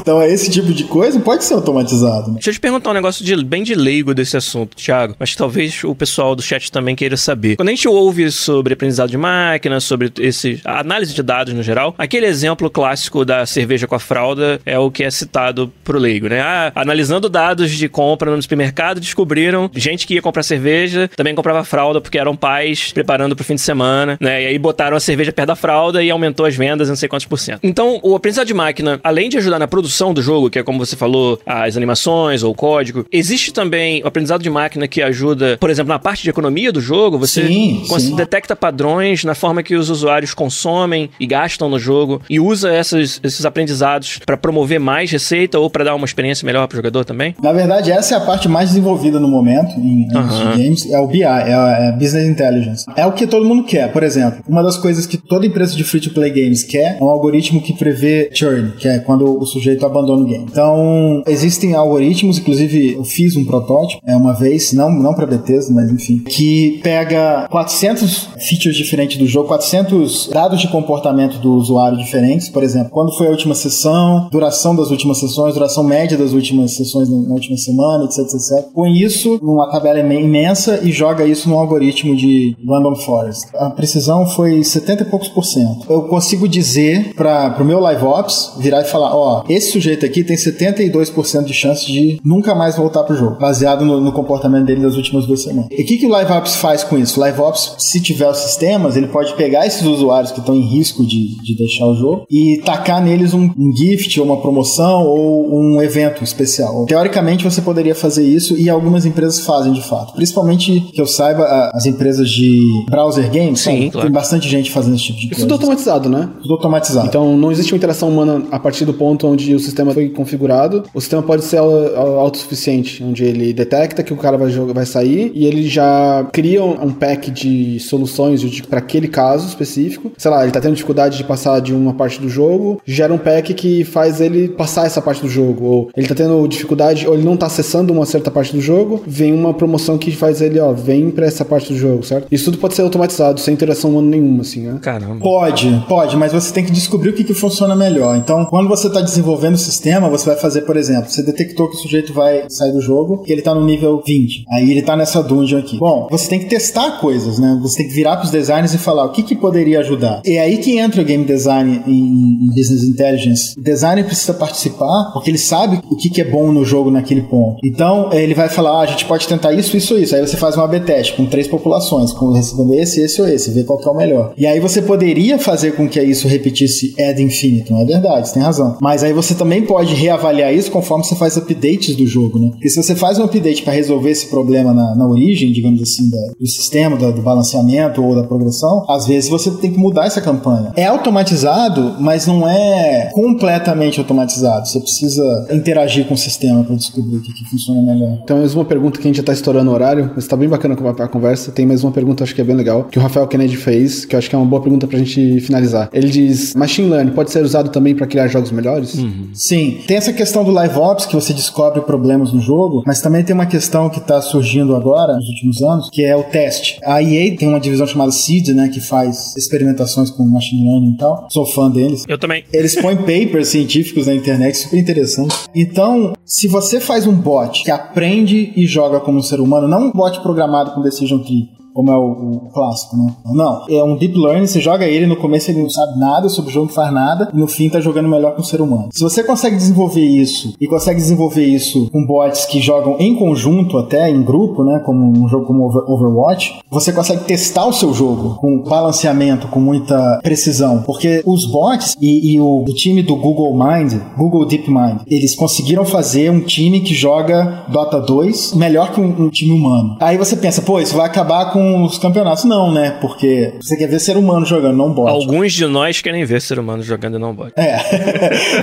então, esse tipo de coisa pode ser automatizado. Né? Deixa eu te perguntar um negócio de, bem de leigo desse assunto, Thiago, mas talvez o pessoal do chat também queira saber. Quando a gente ouve sobre aprendizado de máquina, sobre esse, análise de dados no geral, aquele exemplo clássico da cerveja com a fralda é o que é citado pro leigo, né? Ah, analisando dados de compra no supermercado, descobriram gente que ia comprar cerveja também comprava fralda porque eram pais preparando pro fim de semana, né? E aí botaram a cerveja perto da fralda e aumentou as vendas em não sei quantos por cento. Então, o aprendizado de máquina, além de ajudar na produção do jogo, que é como você falou, as animações ou o código, existe também o aprendizado de máquina que ajuda, por exemplo, na parte de economia do jogo, você sim, sim. detecta padrões na forma que os usuários consomem e gastam no jogo e usa essas, esses aprendizados para promover mais receita ou para dar uma experiência melhor para o jogador também? Na verdade, essa é a parte mais desenvolvida no momento em, em uhum. games, é o BI, é, é Business Intelligence. É o que todo mundo quer, por exemplo. Uma das coisas que toda empresa de free-to-play games quer é um algoritmo que prevê churn, que é quando o sujeito abandona o game. Então, existem algoritmos, inclusive eu fiz um protótipo é uma vez, não, não para Bethesda, mas enfim, que pega 400 features diferentes do jogo, 400 dados de comportamento do usuário diferentes, por exemplo, quando foi a última sessão, duração das últimas sessões, duração média das últimas sessões na última semana, etc, etc. Põe isso numa tabela imensa e joga isso num algoritmo de Random Forest. A precisão foi 70 e poucos por cento. Eu consigo dizer para o meu live Ops virar e falar: ó, esse sujeito aqui tem 72% de chance de nunca mais voltar pro jogo, baseado no, no comportamento dele das últimas duas semanas. E o que, que o Live Ops faz com isso? O Live Ops, se tiver os sistemas, ele pode pegar esses usuários que estão em risco de, de deixar o jogo e tacar neles um, um gift ou uma promoção ou um evento especial. Teoricamente, você poderia fazer isso e algumas empresas fazem de fato. Principalmente que eu saiba, as empresas de browser games, Sim, sabe? claro. tem bastante gente fazendo esse tipo de Isso coisa. tudo automatizado, né? Tudo automatizado. Então não existe uma interação humana a partir do ponto onde o sistema foi configurado. O sistema pode ser au- au- autossuficiente, onde ele detecta que o cara vai, jogar, vai sair e ele já cria um pack de soluções para aquele caso específico. Sei lá, ele tá tendo dificuldade de passar de uma parte do jogo, gera um pack que faz ele passar essa parte do jogo. Ou ele tá tendo dificuldade, ou ele não tá acessando uma certa parte do jogo, vem uma promoção que faz ele, ó, vem pra essa parte do jogo, certo? Isso tudo pode ser automatizado, sem interação humana nenhuma, assim, né? Caramba. Pode, pode, mas você tem que descobrir o que, que funciona melhor. Então, quando você está desenvolvendo o sistema, você vai fazer, por exemplo, você detectou que o sujeito vai sair do jogo, que ele está no nível 20. Aí ele está nessa dungeon aqui. Bom, você tem que testar coisas, né? Você tem que virar para os designers e falar o que, que poderia ajudar. E é aí que entra o game design em, em business intelligence. O designer precisa participar, porque ele sabe o que, que é bom no jogo naquele ponto. Então, ele vai falar, ah, a gente pode tentar isso, isso, isso. Aí você faz uma AB teste com três populações, com recebendo esse, esse ou esse, ver qual que é o melhor. E aí você poderia fazer com que isso repetisse ad infinitum, é verdade, você tem razão. Mas aí você também pode reavaliar isso conforme você faz updates do jogo, né? Porque se você faz um update para resolver esse problema na, na origem, digamos assim, da- do sistema, da- do balanceamento ou da progressão, às vezes você tem que mudar essa campanha. É automatizado, mas não é completamente automatizado. Você precisa interagir com o sistema para descobrir o que, que funciona melhor. Então, mais uma pergunta que a gente já tá estourando o horário, mas tá bem bacana a conversa. Tem mais uma pergunta, acho que é bem legal, que o Rafael Kennedy fez, que eu acho que é uma boa pergunta pra gente finalizar. Ele diz: Machine Learning pode ser usado também pra criar jogos melhores? Sim, tem essa questão do live ops que você descobre problemas no jogo, mas também tem uma questão que está surgindo agora nos últimos anos, que é o teste. A EA tem uma divisão chamada Seed, né, que faz experimentações com machine learning e tal. Sou fã deles. Eu também. Eles põem papers científicos na internet, super interessante. Então, se você faz um bot que aprende e joga como um ser humano, não um bot programado com decision tree, como é o, o clássico, né? Não, é um deep learning, você joga ele, no começo ele não sabe nada sobre o jogo, não faz nada, e no fim tá jogando melhor que um ser humano. Se você consegue desenvolver isso, e consegue desenvolver isso com bots que jogam em conjunto até, em grupo, né? Como um jogo como Over- Overwatch, você consegue testar o seu jogo com balanceamento, com muita precisão. Porque os bots e, e o, o time do Google Mind, Google DeepMind, eles conseguiram fazer um time que joga Dota 2 melhor que um, um time humano. Aí você pensa, pô, isso vai acabar com os campeonatos. Não, né? Porque você quer ver ser humano jogando, não bot. Alguns de nós querem ver ser humano jogando e não bot. É.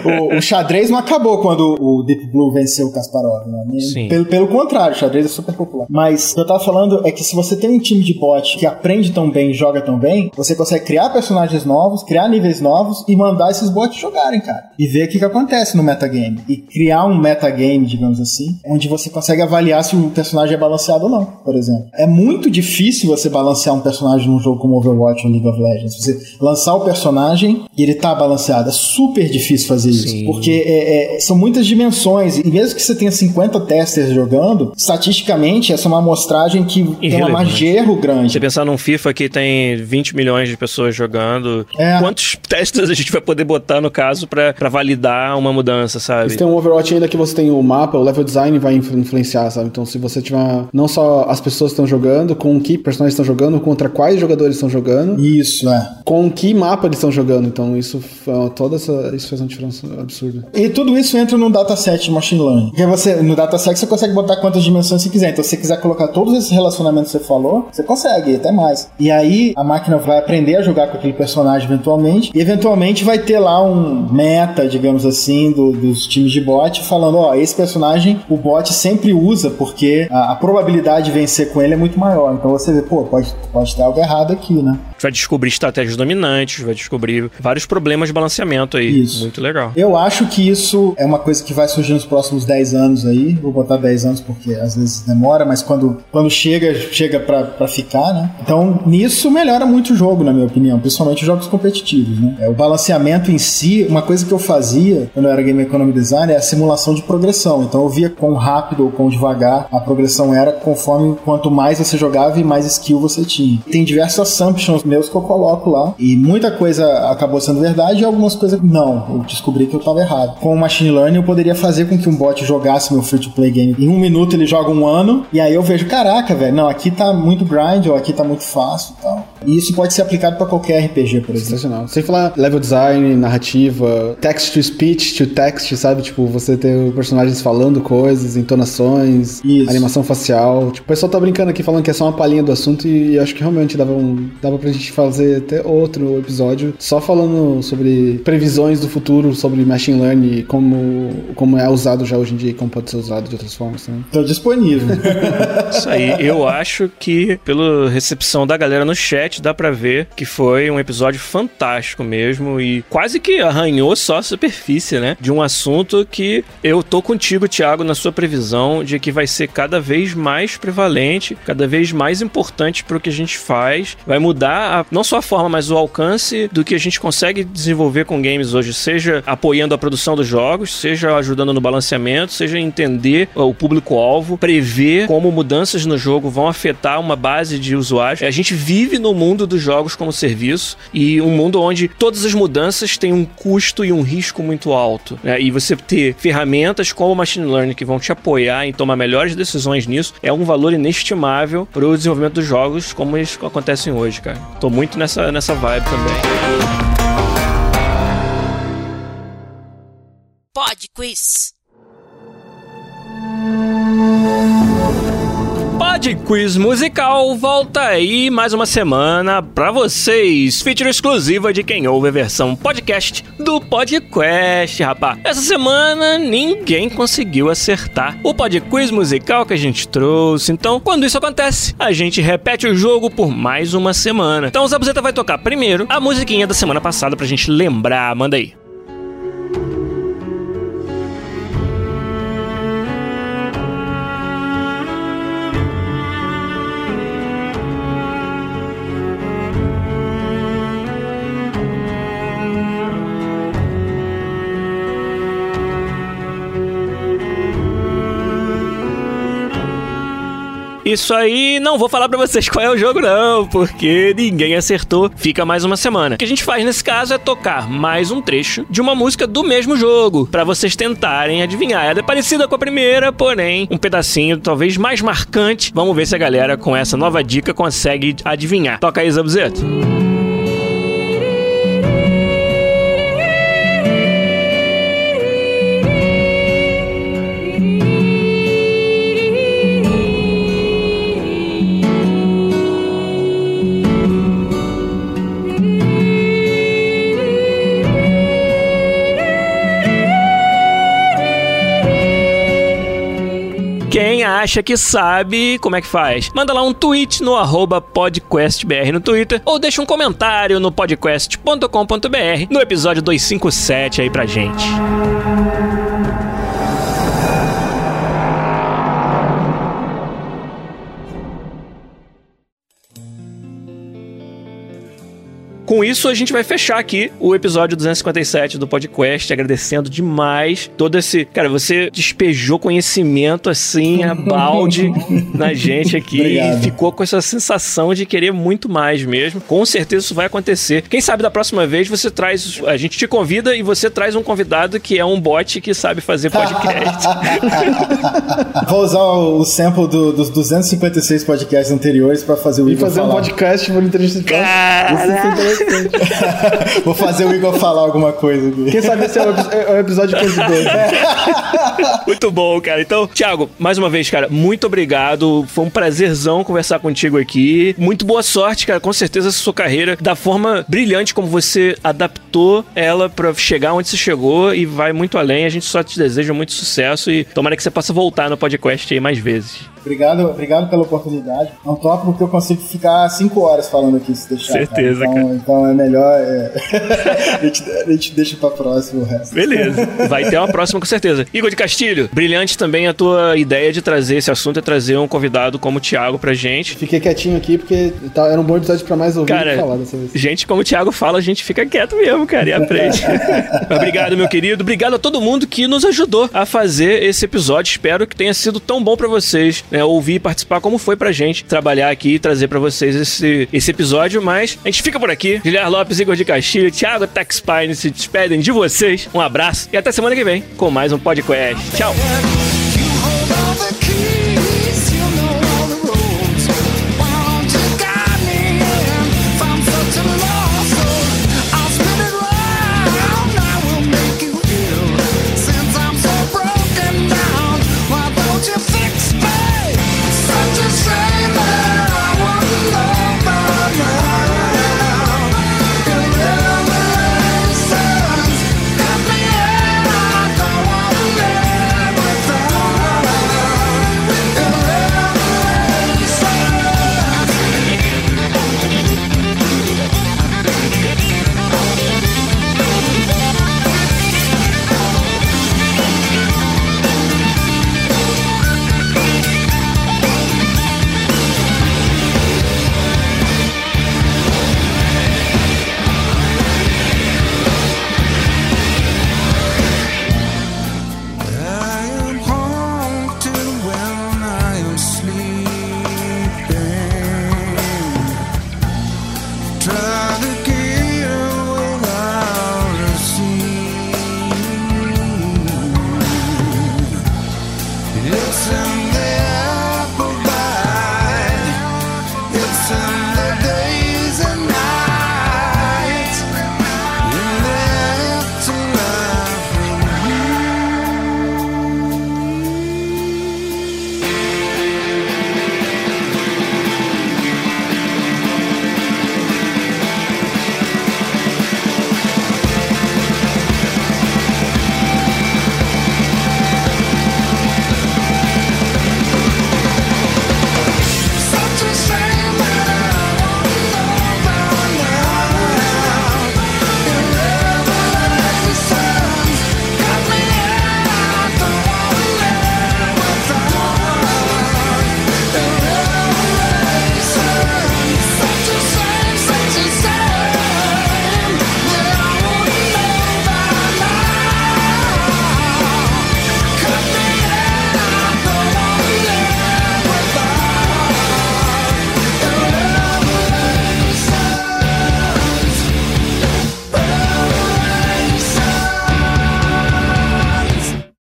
o, o xadrez não acabou quando o Deep Blue venceu o Kasparov, né? Sim. Pelo, pelo contrário, o xadrez é super popular. Mas o que eu tava falando é que se você tem um time de bot que aprende tão bem e joga tão bem, você consegue criar personagens novos, criar níveis novos e mandar esses bots jogarem, cara. E ver o que, que acontece no metagame. E criar um metagame, digamos assim, onde você consegue avaliar se o personagem é balanceado ou não, por exemplo. É muito difícil você balancear um personagem num jogo como Overwatch ou League of Legends. Você lançar o personagem e ele tá balanceado. É super difícil fazer isso. Sim. Porque é- é- são muitas dimensões. E mesmo que você tenha 50 testers jogando, estatisticamente essa é uma amostragem que tem uma margem de erro grande. Você pensar num FIFA que tem 20 milhões de pessoas jogando, É. quantos testes a gente vai poder botar no caso pra, pra validar uma mudança, sabe? Se tem um Overwatch ainda que você tem o mapa, o level design vai influ- influenciar, sabe? Então, se você tiver não só as pessoas que estão jogando, com que personagens estão jogando, contra quais jogadores estão jogando, Isso, é. com que mapa eles estão jogando. Então, isso fa- toda essa isso faz uma diferença absurda. E tudo isso entra no dataset de machine learning. Porque você, no dataset você consegue botar quantas dimensões você quiser. Então, se você quiser colocar todos esses relacionamentos que você falou, você consegue, até mais. E aí, a máquina vai aprender a jogar com aquele personagem eventualmente. E eventualmente vai ter lá um meta, digamos assim, do- dos times de bot, falando: ó, esse personagem o bot sempre usa, porque a, a probabilidade de vencer com ele é muito maior. Então você vê, pô, pode, pode ter algo errado aqui, né? Vai descobrir estratégias dominantes, vai descobrir vários problemas de balanceamento aí. Isso. Muito legal. Eu acho que isso é uma coisa que vai surgir nos próximos 10 anos aí. Vou botar 10 anos porque às vezes demora, mas quando, quando chega, chega pra, pra ficar, né? Então, nisso melhora muito o jogo, na minha opinião, principalmente os jogos competitivos, né? É, o balanceamento em si, uma coisa que eu fazia quando eu era Game Economy Design é a simulação de progressão. Então, eu via quão rápido ou quão devagar a progressão era conforme quanto mais você jogava e mais skill você tinha. Tem diversos assumptions meus que eu coloco lá. E muita coisa acabou sendo verdade e algumas coisas não. Eu descobri que eu tava errado. Com o Machine Learning, eu poderia fazer com que um bot jogasse meu free-to-play game. Em um minuto ele joga um ano, e aí eu vejo, caraca, velho, não, aqui tá muito grind, ou aqui tá muito fácil e tal. E isso pode ser aplicado para qualquer RPG, por exemplo. Sensacional. Sem falar level design, narrativa, text to speech to text, sabe? Tipo, você ter personagens falando coisas, entonações, Isso. animação facial. Tipo, o pessoal tá brincando aqui falando que é só uma palhinha do assunto e acho que realmente dava, um, dava pra gente fazer até outro episódio só falando sobre previsões do futuro, sobre machine learning e como, como é usado já hoje em dia e como pode ser usado de outras formas também. Tô disponível. Isso aí, eu acho que pela recepção da galera no chat dá pra ver que foi um episódio fantástico mesmo e quase que arranhou só a superfície, né? De um assunto que eu tô contigo, Thiago, na sua previsão de que vai ser cada vez mais prevalente, cada vez mais importante pro que a gente faz, vai mudar a- não só a forma, mas o alcance do que a gente consegue desenvolver com games hoje, seja apoiando a produção dos jogos, seja ajudando no balanceamento, seja entender o público-alvo, prever como mudanças no jogo vão afetar uma base de usuários. A gente vive no mundo dos jogos como serviço e um mundo onde todas as mudanças têm um custo e um risco muito alto. né? E você ter ferramentas como o Machine Learning que vão te apoiar em tomar melhores decisões nisso é um valor inestimável para o desenvolvimento dos jogos como eles acontecem hoje, cara. Tô muito nessa, nessa vibe também. Pod Quiz. Pod Quiz Musical volta aí mais uma semana pra vocês. Feature exclusiva de quem ouve a versão podcast do Podcast, rapá. Essa semana ninguém conseguiu acertar o Pod Quiz musical que a gente trouxe. Então, quando isso acontece, a gente repete o jogo por mais uma semana. Então, o Zabuzeta vai tocar primeiro a musiquinha da semana passada pra gente lembrar. Manda aí. Isso aí, não vou falar pra vocês qual é o jogo não, porque ninguém acertou. Fica mais uma semana. O que a gente faz nesse caso é tocar mais um trecho de uma música do mesmo jogo, pra vocês tentarem adivinhar. Ela é parecida com a primeira, porém um pedacinho talvez mais marcante. Vamos ver se a galera com essa nova dica consegue adivinhar. Toca aí, Zabuzeto. Acha que sabe, como é que faz? Manda lá um tweet no podcastbr no Twitter ou deixa um comentário no podcast.com.br no episódio 257 aí pra gente. Isso, a gente vai fechar aqui o episódio 257 do podcast, agradecendo demais todo esse. Cara, você despejou conhecimento assim, a balde na gente aqui Obrigado. e ficou com essa sensação de querer muito mais mesmo. Com certeza isso vai acontecer. Quem sabe da próxima vez você traz. A gente te convida e você traz um convidado que é um bot que sabe fazer podcast. Vou usar o, sample do- dos 256 podcasts anteriores pra fazer o E Igor fazer um falar. podcast por inteligência artificial. Vou fazer o Igor falar alguma coisa aqui. Quem sabe esse é o, é o episódio com os dois. né? Muito bom, cara. Então, Thiago, mais uma vez, cara, muito obrigado. Foi um prazerzão conversar contigo aqui. Muito boa sorte, cara. Com certeza essa sua carreira, da forma brilhante como você adaptou ela pra chegar onde você chegou e vai muito além. A gente só te deseja muito sucesso e tomara que você possa voltar no podcast aí mais vezes. Obrigado, obrigado pela oportunidade. É um tópico que eu consigo ficar 5 horas falando aqui se deixar. Certeza, cara. Então, então é melhor. é, a, gente, a gente deixa pra próximo o resto. Beleza. Vai ter uma próxima com certeza. Igor de Castilho, brilhante também a tua ideia de trazer esse assunto, é trazer um convidado como o Thiago pra gente. Fiquei quietinho aqui porque tá- era um bom episódio pra mais ouvir Cara, falar dessa vez. gente, como o Thiago fala, a gente fica quieto mesmo, cara, e aprende. Obrigado, meu querido. Obrigado a todo mundo que nos ajudou a fazer esse episódio. Espero que tenha sido tão bom pra vocês. né, ouvir e participar como foi pra gente trabalhar aqui e trazer pra vocês esse, esse episódio. Mas a gente fica por aqui. Guilherme Lopes, Igor de Castilho, Thiago Taxpine se despedem de vocês. Um abraço e até semana que vem com mais um podcast. Tchau!